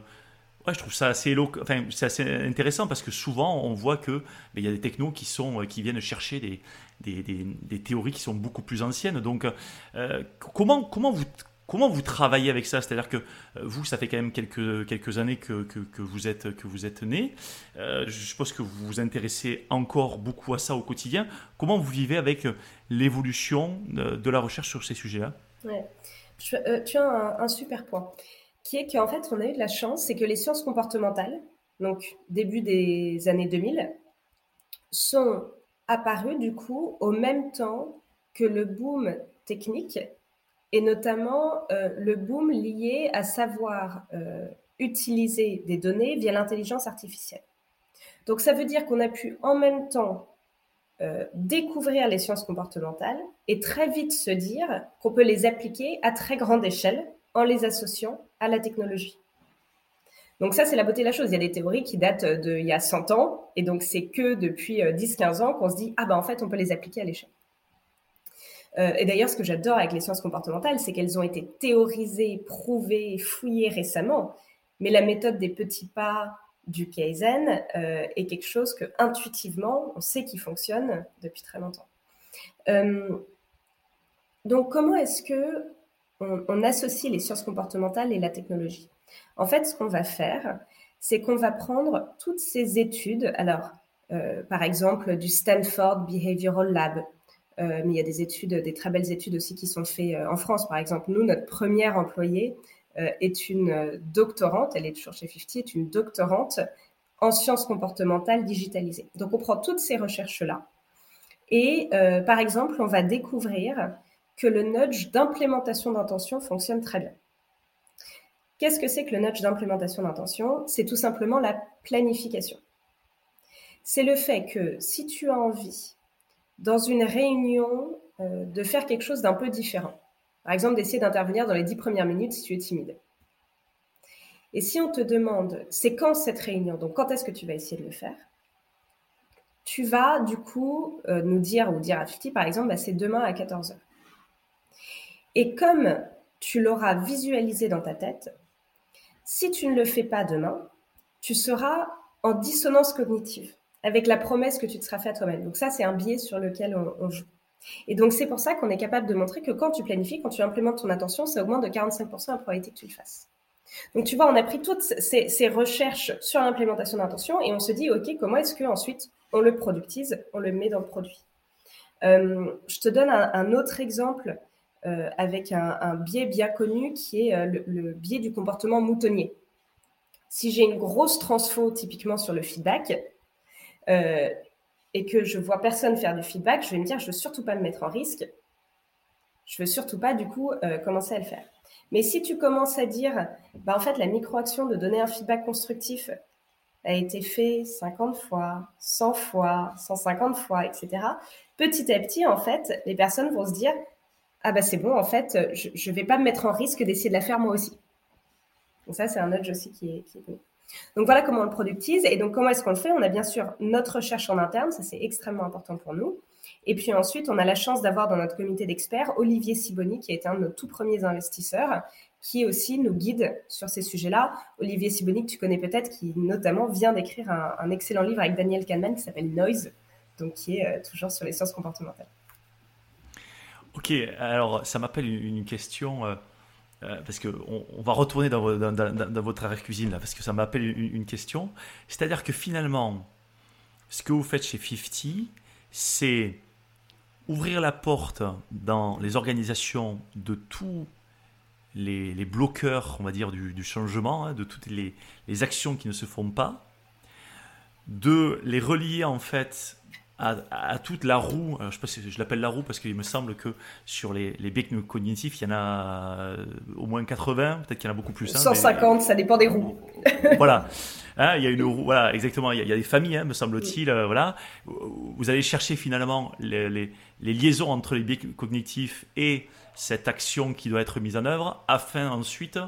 ouais, je trouve ça assez, enfin, c'est assez intéressant parce que souvent on voit que il y a des technos qui sont, qui viennent chercher des, des, des, théories qui sont beaucoup plus anciennes. Donc, euh, comment, comment vous Comment vous travaillez avec ça? C'est-à-dire que euh, vous, ça fait quand même quelques, quelques années que, que, vous êtes, que vous êtes né. je suppose que vous vous intéressez encore beaucoup à ça au quotidien. Comment vous vivez avec l'évolution de la recherche sur ces sujets-là? Ouais. Euh, tu as un, super point, qui est qu'en fait, on a eu de la chance, c'est que les sciences comportementales, donc début des années 2000, sont apparues du coup au même temps que le boom technique et notamment euh, le boom lié à savoir euh, utiliser des données via l'intelligence artificielle. Donc ça veut dire qu'on a pu en même temps euh, découvrir les sciences comportementales et très vite se dire qu'on peut les appliquer à très grande échelle en les associant à la technologie. Donc ça, c'est la beauté de la chose. Il y a des théories qui datent d'il y a 100 ans, et donc c'est que depuis 10-15 euh, ans qu'on se dit, ah ben en fait, on peut les appliquer à l'échelle. Euh, et d'ailleurs, ce que j'adore avec les sciences comportementales, c'est qu'elles ont été théorisées, prouvées, fouillées récemment. Mais la méthode des petits pas, du Kaizen euh, est quelque chose que intuitivement on sait qui fonctionne depuis très longtemps. Euh, donc comment est-ce que on, associe les sciences comportementales et la technologie? En fait, ce qu'on va faire, c'est qu'on va prendre toutes ces études, alors euh, par exemple du Stanford Behavioral Lab, mais il y a des études, des très belles études aussi qui sont faites en France. Par exemple, nous, notre première employée est une doctorante, elle est toujours chez 50, est une doctorante en sciences comportementales digitalisées. Donc on prend toutes ces recherches-là et par exemple, on va découvrir que le nudge d'implémentation d'intention fonctionne très bien. Qu'est-ce que c'est que le nudge d'implémentation d'intention? C'est tout simplement la planification. C'est le fait que si tu as envie, dans une réunion, euh, de faire quelque chose d'un peu différent, par exemple d'essayer d'intervenir dans les dix premières minutes si tu es timide. Et si on te demande, c'est quand cette réunion, donc quand est-ce que tu vas essayer de le faire? Tu vas du coup euh, nous dire, ou dire à Fifty par exemple, bah, c'est demain à 14h. Et comme tu l'auras visualisé dans ta tête, si tu ne le fais pas demain, tu seras en dissonance cognitive avec la promesse que tu te seras faite toi-même. Donc ça, c'est un biais sur lequel on, joue. Et donc c'est pour ça qu'on est capable de montrer que quand tu planifies, quand tu implémentes ton attention, c'est au moins de 45% la probabilité que tu le fasses. Donc tu vois, on a pris toutes ces, recherches sur l'implémentation d'intention et on se dit, OK, comment est-ce que ensuite on le productise, on le met dans le produit? Euh, Je te donne un autre exemple euh, avec un, biais bien connu qui est euh, le, biais du comportement moutonnier. Si j'ai une grosse transfo typiquement sur le feedback et que je vois personne faire du feedback, je vais me dire je veux surtout pas me mettre en risque. Je veux surtout pas du coup commencer à le faire. Mais si tu commences à dire, bah, en fait, la micro-action de donner un feedback constructif a été fait 50 fois, 100 fois, 150 fois, etc. Petit à petit, en fait, les personnes vont se dire, ah bah c'est bon, en fait, je ne vais pas me mettre en risque d'essayer de la faire moi aussi. Donc ça, c'est un nudge aussi qui est, qui est Donc voilà comment on le productise. Et donc comment est-ce qu'on le fait? On a bien sûr notre recherche en interne, ça c'est extrêmement important pour nous. Et puis ensuite, on a la chance d'avoir dans notre comité d'experts Olivier Siboni, qui a été un de nos tout premiers investisseurs, qui aussi nous guide sur ces sujets-là. Olivier Siboni, que tu connais peut-être, qui notamment vient d'écrire un, excellent livre avec Daniel Kahneman qui s'appelle Noise, donc qui est euh, toujours sur les sciences comportementales. Ok, alors ça m'appelle une, question, euh, euh, parce qu'on on va retourner dans, votre arrière-cuisine là, parce que ça m'appelle une, question. C'est-à-dire que finalement, ce que vous faites chez 50, c'est ouvrir la porte dans les organisations de tous les, bloqueurs, on va dire, du, changement, hein, de toutes les, les actions qui ne se font pas, de les relier en fait à, toute la roue, je sais pas si je l'appelle la roue parce qu'il me semble que sur les, les becs cognitifs, il y en a euh, au moins 80, peut-être qu'il y en a beaucoup plus. 150, hein, ça dépend des roues. voilà. Hein, il y a une roue, voilà, exactement. Il y a, des familles, hein, me semble-t-il. Euh, voilà. Vous allez chercher finalement les, les, les liaisons entre les biais cognitifs et cette action qui doit être mise en œuvre afin ensuite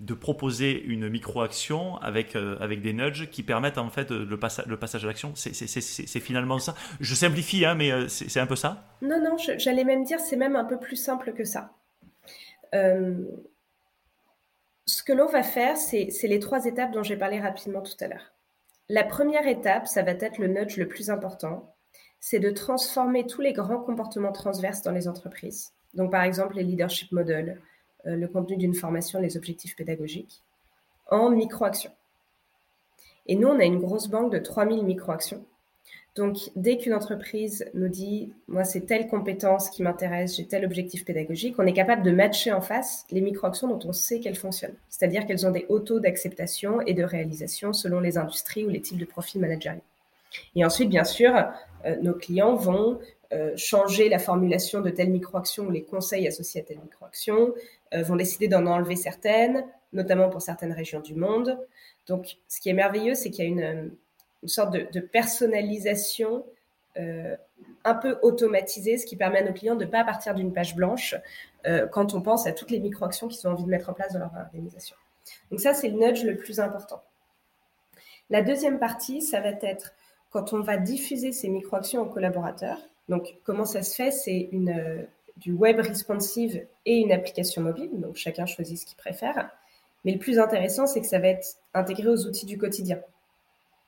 de proposer une micro-action avec, euh, avec des nudges qui permettent en fait le, le passage à l'action. C'est finalement ça. Je simplifie, hein, mais euh, c'est un peu ça? Non, non, j'allais même dire c'est même un peu plus simple que ça. Euh, ce que l'on va faire, c'est les trois étapes dont j'ai parlé rapidement tout à l'heure. La première étape, ça va être le nudge le plus important, c'est de transformer tous les grands comportements transverses dans les entreprises. Donc par exemple les leadership models, le contenu d'une formation, les objectifs pédagogiques, en micro-actions. Et nous, on a une grosse banque de 3000 micro-actions. Donc, dès qu'une entreprise nous dit, moi, c'est telle compétence qui m'intéresse, j'ai tel objectif pédagogique, on est capable de matcher en face les micro-actions dont on sait qu'elles fonctionnent. C'est-à-dire qu'elles ont des hauts taux d'acceptation et de réalisation selon les industries ou les types de profils managériaux. Et ensuite, bien sûr, euh, nos clients vont euh, changer la formulation de telle micro-action ou les conseils associés à telle micro-action, euh, vont décider d'en enlever certaines, notamment pour certaines régions du monde. Donc, ce qui est merveilleux, c'est qu'il y a une, une sorte de, personnalisation euh, un peu automatisée, ce qui permet à nos clients de ne pas partir d'une page blanche euh, quand on pense à toutes les micro-actions qu'ils ont envie de mettre en place dans leur organisation. Donc ça, c'est le nudge le plus important. La deuxième partie, ça va être quand on va diffuser ces micro-actions aux collaborateurs. Donc, comment ça se fait? C'est une, du web responsive et une application mobile, donc chacun choisit ce qu'il préfère. Mais le plus intéressant, c'est que ça va être intégré aux outils du quotidien.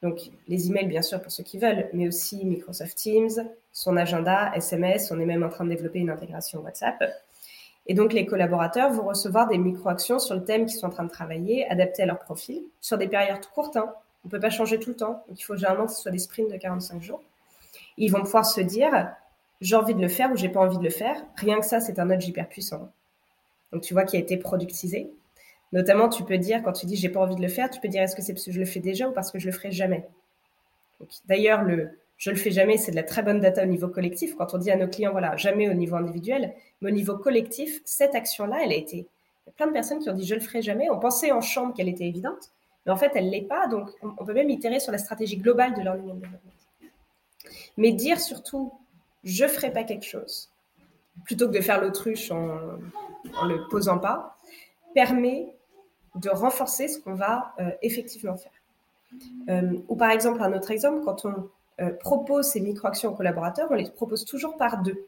Donc les emails, bien sûr, pour ceux qui veulent, mais aussi Microsoft Teams, son agenda, SMS, on est même en train de développer une intégration WhatsApp. Et donc, les collaborateurs vont recevoir des micro-actions sur le thème qu'ils sont en train de travailler, adaptés à leur profil, sur des périodes courtes. Hein. On ne peut pas changer tout le temps. Donc, il faut généralement que ce soit des sprints de 45 jours. Ils vont pouvoir se dire, j'ai envie de le faire ou j'ai pas envie de le faire. Rien que ça, c'est un nudge hyper puissant. Donc, tu vois, qui a été productisé. Notamment, tu peux dire, quand tu dis j'ai pas envie de le faire, tu peux dire est-ce que c'est parce que je le fais déjà ou parce que je le ferai jamais? D'ailleurs, le je le fais jamais, c'est de la très bonne data au niveau collectif. Quand on dit à nos clients, voilà, jamais au niveau individuel, mais au niveau collectif, cette action-là, elle a été. Il y a plein de personnes qui ont dit je le ferai jamais. On pensait en chambre qu'elle était évidente, mais en fait, elle l'est pas. Donc, on peut même itérer sur la stratégie globale de learning and. Mais dire surtout je ferai pas quelque chose, plutôt que de faire l'autruche en, en le posant pas, permet de renforcer ce qu'on va euh, effectivement faire. Euh, ou par exemple, un autre exemple, quand on euh, propose ces micro-actions aux collaborateurs, on les propose toujours par deux.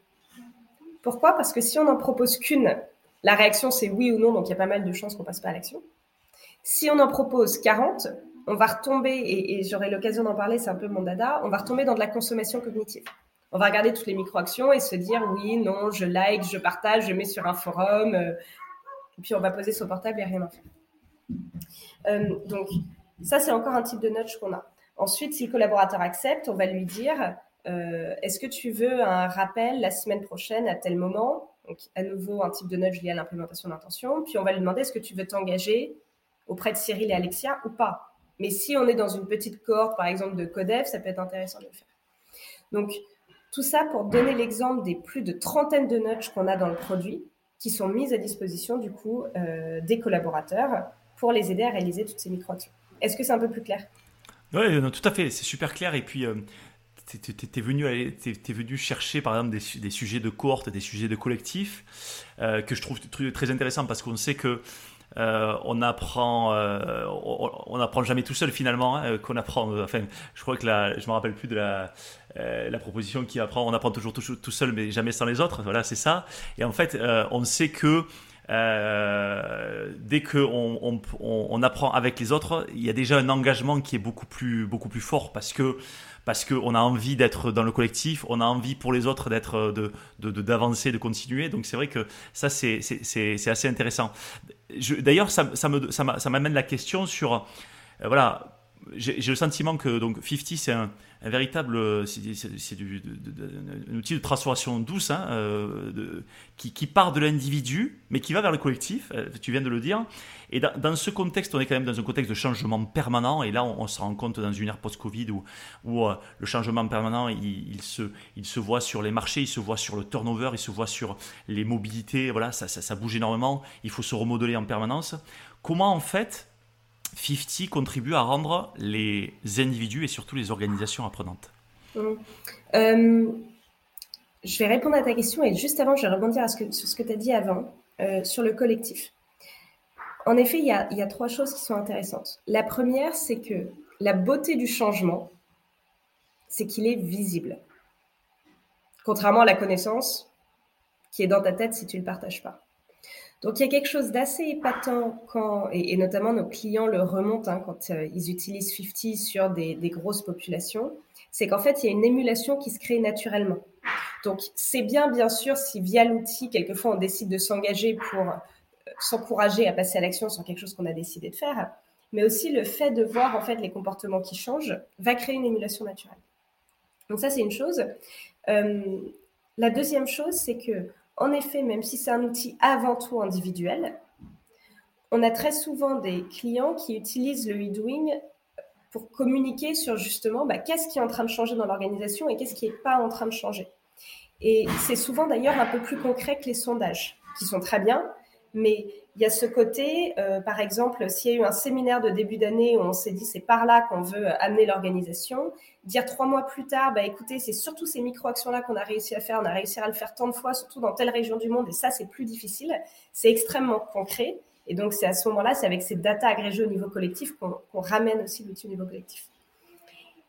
Pourquoi? Parce que si on n'en propose qu'une, la réaction c'est oui ou non, donc il y a pas mal de chances qu'on passe pas à l'action. Si on en propose 40, on va retomber, et, j'aurai l'occasion d'en parler, c'est un peu mon dada, on va retomber dans de la consommation cognitive. On va regarder toutes les micro-actions et se dire oui, non, je like, je partage, je mets sur un forum, et puis on va poser son portable et rien en faire. Euh, donc, ça, c'est encore un type de nudge qu'on a. Ensuite, si le collaborateur accepte, on va lui dire euh, est-ce que tu veux un rappel la semaine prochaine à tel moment? Donc, à nouveau, un type de nudge lié à l'implémentation d'intention. Puis, on va lui demander est-ce que tu veux t'engager auprès de Cyril et Alexia ou pas? Mais si on est dans une petite cohorte, par exemple, de Codev, ça peut être intéressant de le faire. Donc, tout ça pour donner l'exemple des plus de trentaines de nudges qu'on a dans le produit qui sont mises à disposition, du coup, euh, des collaborateurs pour les aider à réaliser toutes ces micro-actions. Est-ce que c'est un peu plus clair? Oui, tout à fait, c'est super clair. Et puis, euh, tu es, venu, chercher, par exemple, des, des, sujets de cohorte, des sujets de collectif, euh, que je trouve très intéressant parce qu'on sait que euh, on apprend, euh, on, apprend jamais tout seul finalement. Hein, qu'on apprend. Enfin, je crois que la, je me rappelle plus de la, proposition qui apprend. On apprend toujours tout, seul, mais jamais sans les autres. Voilà, c'est ça. Et en fait, on sait que euh, dès qu'on on, apprend avec les autres, il y a déjà un engagement qui est beaucoup plus, beaucoup plus fort parce que parce qu'on a envie d'être dans le collectif, on a envie pour les autres d'être de, d'avancer, de, de, continuer. Donc c'est vrai que ça c'est, assez intéressant. D'ailleurs, ça, me, ça, m'amène la question sur euh, voilà j'ai le sentiment que donc 50 c'est un, véritable c'est un outil de transformation douce hein, euh, qui, part de l'individu mais qui va vers le collectif euh, tu viens de le dire. Et dans, ce contexte on est quand même dans un contexte de changement permanent et là on, se rend compte dans une ère post-Covid où, où euh, le changement permanent il, se, il se voit sur les marchés il se voit sur le turnover il se voit sur les mobilités voilà ça, ça bouge énormément il faut se remodeler en permanence. Comment en fait 50 contribue à rendre les individus et surtout les organisations apprenantes mmh. euh, Je vais répondre à ta question et juste avant, je vais rebondir sur ce que tu as dit avant, euh, sur le collectif. En effet, il y, a, il y a trois choses qui sont intéressantes. La première, c'est que la beauté du changement, c'est qu'il est visible. Contrairement à la connaissance qui est dans ta tête si tu ne le partages pas. Donc il y a quelque chose d'assez épatant quand, et, notamment nos clients le remontent hein, quand euh, ils utilisent 50 sur des, grosses populations, c'est qu'en fait il y a une émulation qui se crée naturellement. Donc c'est bien bien sûr si via l'outil quelquefois on décide de s'engager pour euh, s'encourager à passer à l'action sur quelque chose qu'on a décidé de faire, mais aussi le fait de voir en fait les comportements qui changent va créer une émulation naturelle. Donc ça c'est une chose. Euh, la deuxième chose c'est que en effet, même si c'est un outil avant tout individuel, on a très souvent des clients qui utilisent le e-doing pour communiquer sur justement bah, qu'est-ce qui est en train de changer dans l'organisation et qu'est-ce qui n'est pas en train de changer. Et c'est souvent d'ailleurs un peu plus concret que les sondages, qui sont très bien, mais il y a ce côté, euh, par exemple, s'il y a eu un séminaire de début d'année où on s'est dit c'est par là qu'on veut amener l'organisation, dire trois mois plus tard, bah écoutez, c'est surtout ces micro-actions-là qu'on a réussi à faire, on a réussi à le faire tant de fois, surtout dans telle région du monde, et ça c'est plus difficile, c'est extrêmement concret. Et donc c'est à ce moment-là, c'est avec ces datas agrégées au niveau collectif qu'on ramène aussi l'outil au niveau collectif.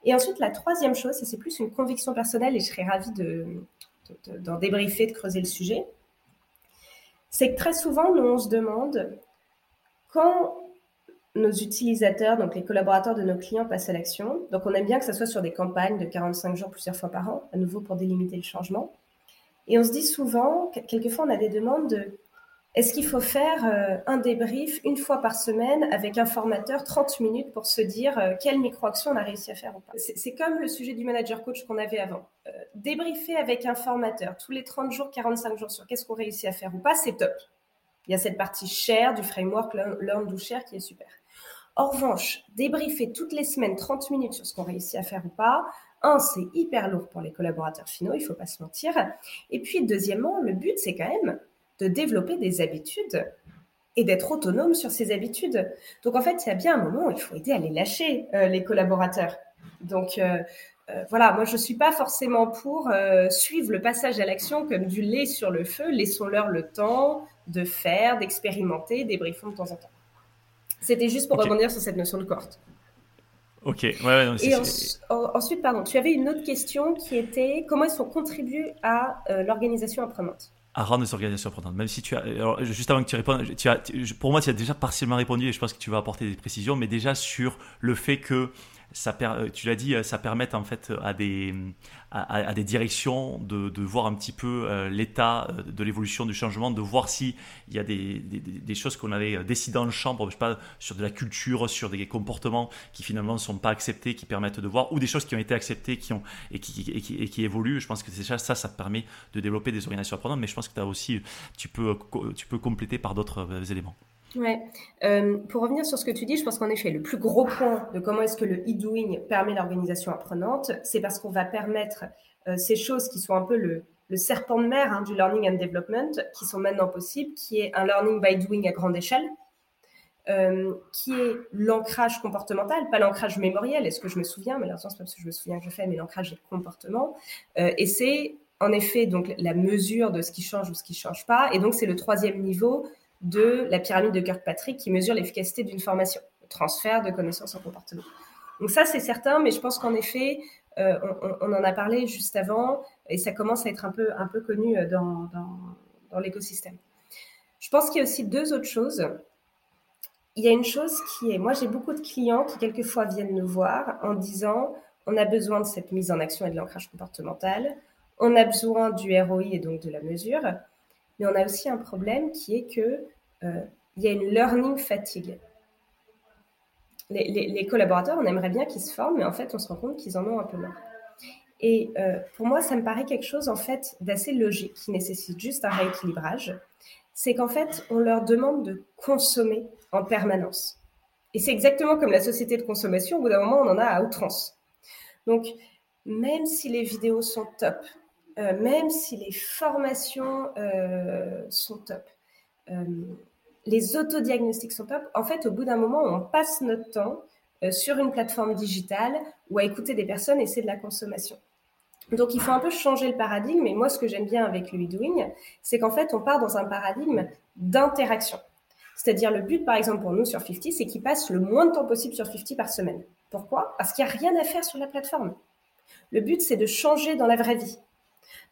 Et ensuite, la troisième chose, c'est plus une conviction personnelle, et je serais ravie d'en de, débriefer, de creuser le sujet c'est que très souvent, nous, on se demande quand nos utilisateurs, donc les collaborateurs de nos clients passent à l'action, donc on aime bien que ça soit sur des campagnes de 45 jours plusieurs fois par an, à nouveau pour délimiter le changement. Et on se dit souvent, quelquefois on a des demandes de Est-ce qu'il faut faire euh, un débrief une fois par semaine avec un formateur 30 minutes pour se dire euh, quelle micro-action on a réussi à faire ou pas? C'est comme le sujet du manager coach qu'on avait avant. Euh, débriefer avec un formateur tous les 30 jours, 45 jours sur qu'est-ce qu'on réussit à faire ou pas, c'est top. Il y a cette partie share du framework Learn, Do, Share qui est super. En revanche, débriefer toutes les semaines 30 minutes sur ce qu'on réussit à faire ou pas, un, c'est hyper lourd pour les collaborateurs finaux, il faut pas se mentir. Et puis, deuxièmement, le but, c'est quand même de développer des habitudes et d'être autonome sur ces habitudes. Donc en fait, il y a bien un moment où il faut aider à les lâcher, euh, les collaborateurs. Donc euh, euh, voilà, moi je ne suis pas forcément pour suivre le passage à l'action comme du lait sur le feu. Laissons-leur le temps de faire, d'expérimenter, débriefons de temps en temps. C'était juste pour rebondir sur cette notion de cohorte. Ok, ouais, ouais Et ensuite, pardon, tu avais une autre question qui était comment est-ce qu'on contribue à l'organisation apprenante? À rendre les organisations apprenantes. Même si tu as, alors, juste avant que tu répondes, tu as, pour moi, tu as déjà partiellement répondu et je pense que tu vas apporter des précisions, mais déjà sur le fait que euh, tu l'as dit, euh, ça permet en fait à des, directions de, voir un petit peu euh, l'état de l'évolution du changement, de voir s'il y a des, choses qu'on avait décidées en chambre, je sais pas, sur de la culture, sur des comportements qui finalement ne sont pas acceptés, qui permettent de voir, ou des choses qui ont été acceptées qui ont, et, qui, évoluent. Je pense que déjà ça, ça permet de développer des organisations apprenantes, mais je pense que as aussi, tu peux compléter par d'autres éléments. Ouais. Euh, pour revenir sur ce que tu dis, je pense qu'en effet, le plus gros point de comment est-ce que le e-doing permet l'organisation apprenante, c'est parce qu'on va permettre euh, ces choses qui sont un peu le, serpent de mer hein, du learning and development, qui sont maintenant possibles, qui est un learning by doing à grande échelle, euh, qui est l'ancrage comportemental, pas l'ancrage mémoriel, est-ce que je me souviens, mais là, c'est pas parce que je me souviens que je fais, mais l'ancrage comportement. Euh, et c'est en effet donc la mesure de ce qui change ou ce qui change pas. Et donc c'est le troisième niveau de la pyramide de Kirkpatrick qui mesure l'efficacité d'une formation, le transfert de connaissances en comportement. Donc ça, c'est certain, mais je pense qu'en effet, euh, on, en a parlé juste avant, et ça commence à être un peu, un peu connu euh, dans, dans, l'écosystème. Je pense qu'il y a aussi deux autres choses. Il y a une chose qui est, moi j'ai beaucoup de clients qui quelquefois viennent nous voir en disant, on a besoin de cette mise en action et de l'ancrage comportemental, on a besoin du ROI et donc de la mesure, mais on a aussi un problème qui est que il y a une learning fatigue. Les, collaborateurs, on aimerait bien qu'ils se forment, mais en fait, on se rend compte qu'ils en ont un peu marre. Et euh, pour moi, ça me paraît quelque chose en fait d'assez logique, qui nécessite juste un rééquilibrage. C'est qu'en fait, on leur demande de consommer en permanence. Et c'est exactement comme la société de consommation. Au bout d'un moment, on en a à outrance. Donc, même si les vidéos sont top, euh, même si les formations sont top, les autodiagnostics sont top. En fait, au bout d'un moment, on passe notre temps euh, sur une plateforme digitale ou à écouter des personnes et c'est de la consommation. Donc, il faut un peu changer le paradigme. Et moi, ce que j'aime bien avec le e-doing, c'est qu'en fait, on part dans un paradigme d'interaction. C'est-à-dire, le but, par exemple, pour nous sur 50, c'est qu'il passe le moins de temps possible sur 50 par semaine. Pourquoi? Parce qu'il n'y a rien à faire sur la plateforme. Le but, c'est de changer dans la vraie vie.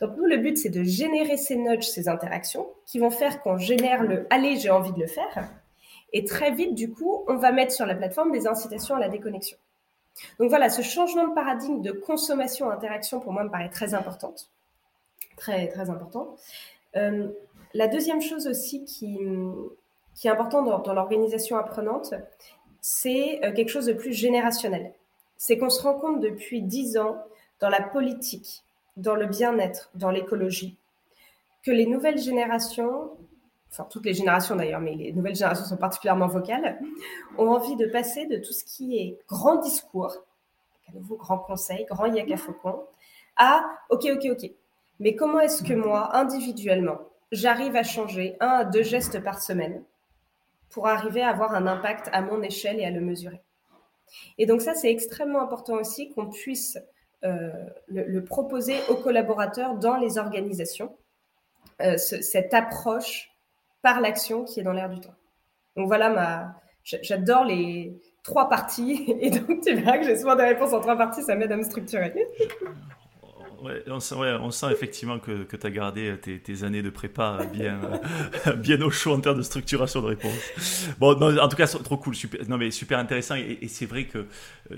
Donc nous, le but, c'est de générer ces nudges, ces interactions, qui vont faire qu'on génère le « allez, j'ai envie de le faire ». Et très vite, du coup, on va mettre sur la plateforme des incitations à la déconnexion. Donc voilà, ce changement de paradigme de consommation-interaction, pour moi, me paraît très importante. Très, très important. Euh, la deuxième chose aussi qui, est importante dans, dans l'organisation apprenante, c'est euh, quelque chose de plus générationnel. C'est qu'on se rend compte depuis dix ans dans la politique, dans le bien-être, dans l'écologie, que les nouvelles générations, enfin toutes les générations d'ailleurs, mais les nouvelles générations sont particulièrement vocales, ont envie de passer de tout ce qui est grand discours, à nouveau grand conseil, grand yaka faucon, à ok, ok, ok. Mais comment est-ce que moi, individuellement, j'arrive à changer un à deux gestes par semaine pour arriver à avoir un impact à mon échelle et à le mesurer? Et donc ça, c'est extrêmement important aussi qu'on puisse euh, le, proposer aux collaborateurs dans les organisations, euh, cette approche par l'action qui est dans l'air du temps. Donc voilà, ma, j'adore les trois parties, et donc tu verras que j'ai souvent des réponses en trois parties, ça m'aide à me structurer. Ouais, on, sent, on sent effectivement que, que tu as gardé tes, années de prépa bien, bien au chaud en termes de structuration de réponse. Bon, en tout cas, trop cool, super, non, mais super intéressant. Et, c'est vrai que euh,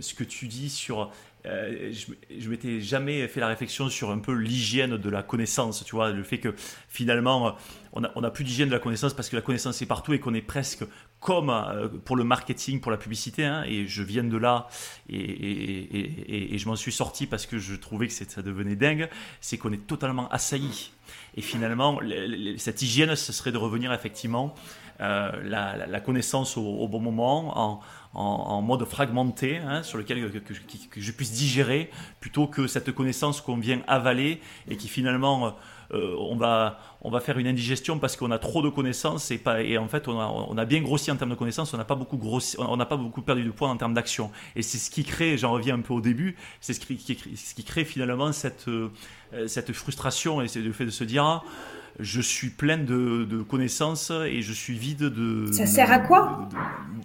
ce que tu dis sur euh, je, m'étais jamais fait la réflexion sur un peu l'hygiène de la connaissance, tu vois, le fait que finalement on n'a on a plus d'hygiène de la connaissance parce que la connaissance est partout et qu'on est presque comme euh, pour le marketing, pour la publicité, hein, et je viens de là et, je m'en suis sorti parce que je trouvais que ça devenait dingue, c'est qu'on est totalement assailli. Et finalement, cette hygiène, ce serait de revenir effectivement euh, la, connaissance au, bon moment, en, en, mode fragmenté, hein, sur lequel que, je puisse digérer, plutôt que cette connaissance qu'on vient avaler et qui finalement euh, on, va, on va faire une indigestion parce qu'on a trop de connaissances et, pas, et en fait on a, on a bien grossi en termes de connaissances, on n'a pas beaucoup on pas beaucoup perdu de poids en termes d'action. Et c'est ce qui crée, j'en reviens un peu au début, c'est ce qui, crée finalement cette, euh, cette frustration et c'est le fait de se dire je suis plein de, connaissances et je suis vide de. Ça sert à quoi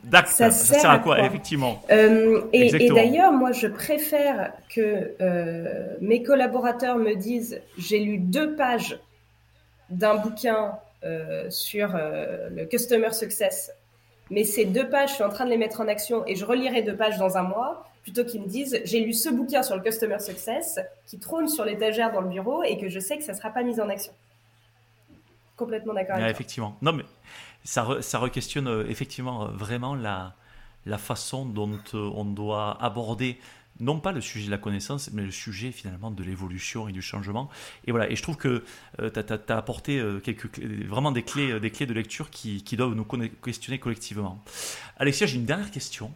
D'actes. Ça, sert à quoi, effectivement. Euh, et, d'ailleurs, moi, je préfère que euh, mes collaborateurs me disent j'ai lu deux pages d'un bouquin euh, sur le customer success, mais ces deux pages, je suis en train de les mettre en action et je relirai deux pages dans un mois plutôt qu'ils me disent j'ai lu ce bouquin sur le customer success qui trône sur l'étagère dans le bureau et que je sais que ça ne sera pas mis en action complètement d'accord avec Effectivement. Non, mais ça, ça re-questionne euh, effectivement euh, vraiment la, la façon dont euh, on doit aborder non pas le sujet de la connaissance, mais le sujet finalement de l'évolution et du changement. Et voilà, et je trouve que tu as, apporté quelques, vraiment des clés, des clés de lecture qui, qui doivent nous questionner collectivement. Alexia, j'ai une dernière question.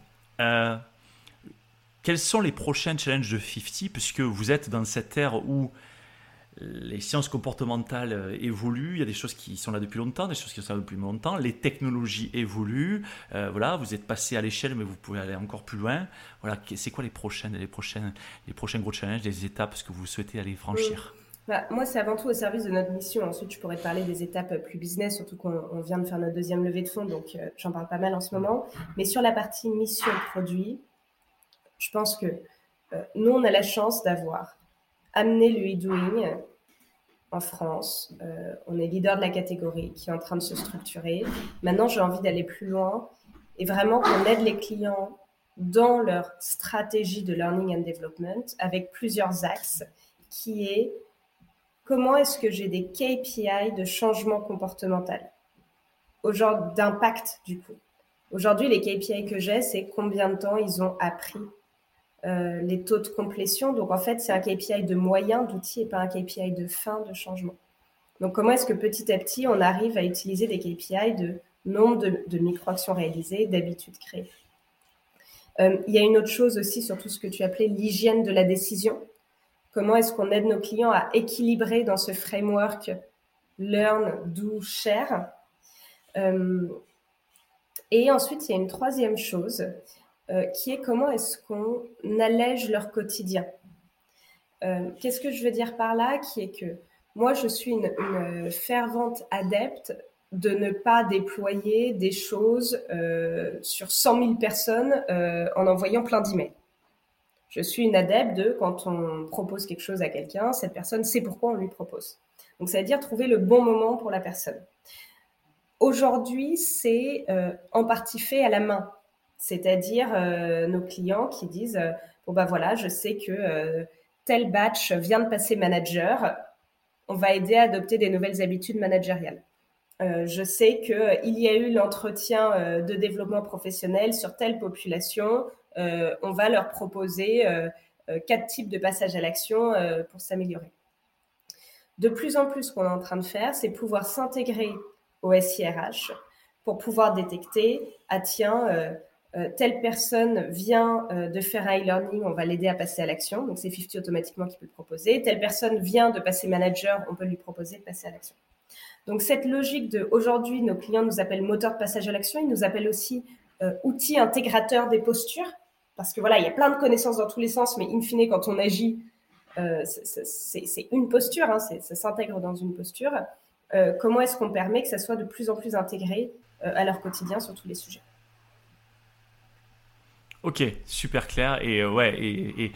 quels sont les prochains challenges de 50 Puisque vous êtes dans cette ère où les sciences comportementales euh, évoluent, il y a des choses qui sont là depuis longtemps, des choses qui sont là depuis longtemps, les technologies évoluent, euh, voilà, vous êtes passé à l'échelle, mais vous pouvez aller encore plus loin. Voilà, c'est quoi les prochaines, les prochaines, les prochains gros challenges, les étapes que vous souhaitez aller franchir? Bah, Moi, c'est avant tout au service de notre mission. Ensuite, je pourrais parler des étapes plus business, surtout qu'on vient de faire notre deuxième levée de fonds, donc euh, j'en parle pas mal en ce moment. Mais sur la partie mission produit, je pense que nous, on a la chance d'avoir amener le e-doing en France. Euh, on est leader de la catégorie qui est en train de se structurer. Maintenant, j'ai envie d'aller plus loin et vraiment qu'on aide les clients dans leur stratégie de learning and development avec plusieurs axes qui est comment est-ce que j'ai des KPI de changement comportemental, d'impact du coup. Aujourd'hui, les KPI que j'ai, c'est combien de temps ils ont appris euh, les taux de complétion. Donc en fait, c'est un KPI de moyen d'outil et pas un KPI de fin de changement. Donc comment est-ce que petit à petit, on arrive à utiliser des KPI de nombre de, micro-actions réalisées, d'habitudes créées? Euh, Il y a une autre chose aussi sur tout ce que tu appelais l'hygiène de la décision. Comment est-ce qu'on aide nos clients à équilibrer dans ce framework Learn, Do, Share? Euh, Et ensuite, il y a une troisième chose euh, qui est comment est-ce qu'on allège leur quotidien. Euh, qu'est-ce que je veux dire par là Qui est que moi, je suis une, fervente adepte de ne pas déployer des choses euh, sur 100 000 personnes en envoyant plein d'emails. Je suis une adepte de quand on propose quelque chose à quelqu'un, cette personne sait pourquoi on lui propose. Donc, ça veut dire trouver le bon moment pour la personne. Aujourd'hui, c'est en partie fait à la main c'est-à-dire euh, nos clients qui disent euh, bon bah voilà, je sais que euh, tel batch vient de passer manager, on va aider à adopter des nouvelles habitudes managériales. je sais qu'il y a eu l'entretien de développement professionnel sur telle population. on va leur proposer quatre types de passages à l'action pour s'améliorer. De plus en plus, ce qu'on est en train de faire, c'est pouvoir s'intégrer au SIRH pour pouvoir détecter, ah tiens, euh, telle personne vient euh, de faire un e-learning, on va l'aider à passer à l'action. Donc c'est 50 automatiquement qui peut le proposer. Telle personne vient de passer manager, on peut lui proposer de passer à l'action. Donc cette logique de aujourd'hui, nos clients nous appellent moteur de passage à l'action, ils nous appellent aussi euh, outil intégrateur des postures, parce que voilà, il y a plein de connaissances dans tous les sens, mais in fine, quand on agit, c'est une posture, hein, ça s'intègre dans une posture. comment est-ce qu'on permet que ça soit de plus en plus intégré à leur quotidien sur tous les sujets? Ok, super clair. Et euh, ouais, et,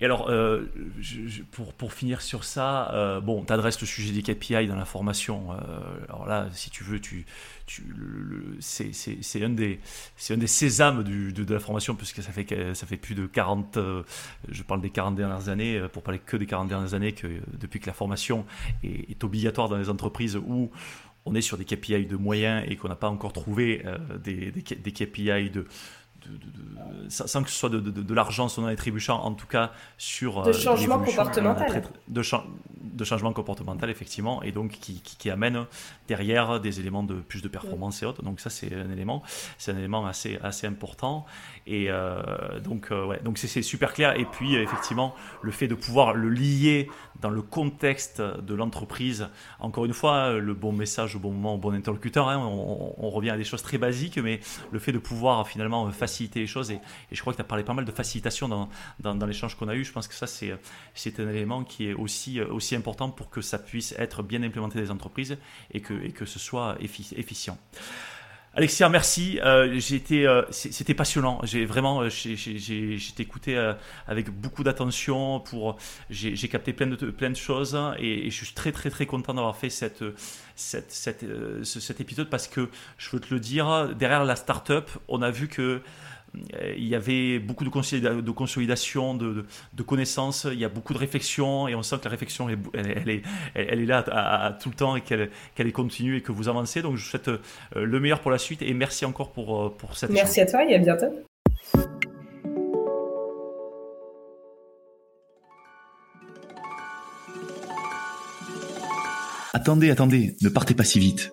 Et alors, euh, pour, pour, finir sur ça, euh, bon, tu adresses le sujet des KPI dans la formation. Alors là, si tu veux, tu, tu, c'est un, des, un des sésames du, de, la formation, puisque ça fait, ça fait plus de 40, je parle des 40 dernières années, pour parler que des 40 dernières années, que depuis que la formation est, est obligatoire dans les entreprises où on est sur des KPI de moyens et qu'on n'a pas encore trouvé des, des, des KPI de, sans que ce soit de, l'argent son et en tout cas sur de euh, changement comportemental. De, de, changement comportemental, effectivement, et donc qui, qui, amène derrière des éléments de plus de performance et autres. Donc ça, c'est un élément, c'est un élément assez, assez important. Et euh, donc, euh, ouais, donc c'est super clair. Et puis, effectivement, le fait de pouvoir le lier dans le contexte de l'entreprise, encore une fois, le bon message au bon moment, au bon interlocuteur, hein, on, on, revient à des choses très basiques, mais le fait de pouvoir finalement faciliter les choses, et, je crois que tu as parlé pas mal de facilitation dans, dans, l'échange qu'on a eu, je pense que ça c'est, un élément qui est aussi, aussi important pour que ça puisse être bien implémenté les entreprises et que, et que ce soit efficient. Alexia, merci. Euh, euh, c'était passionnant. J'ai vraiment, euh, j'ai écouté avec beaucoup d'attention. Pour, j'ai capté plein de plein de choses et, je suis très très très content d'avoir fait cette, cette, cette cet épisode parce que je veux te le dire, derrière la startup, on a vu que il y avait beaucoup de, consolidation, de, connaissances, il y a beaucoup de réflexion et on sent que la réflexion, elle, est, elle est, là à, tout le temps et qu'elle est continue et que vous avancez. Donc je vous souhaite euh, le meilleur pour la suite et merci encore pour, euh, pour cette Merci à toi et à bientôt. Attendez, attendez, ne partez pas si vite.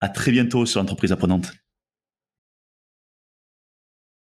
à très bientôt sur l'entreprise apprenante.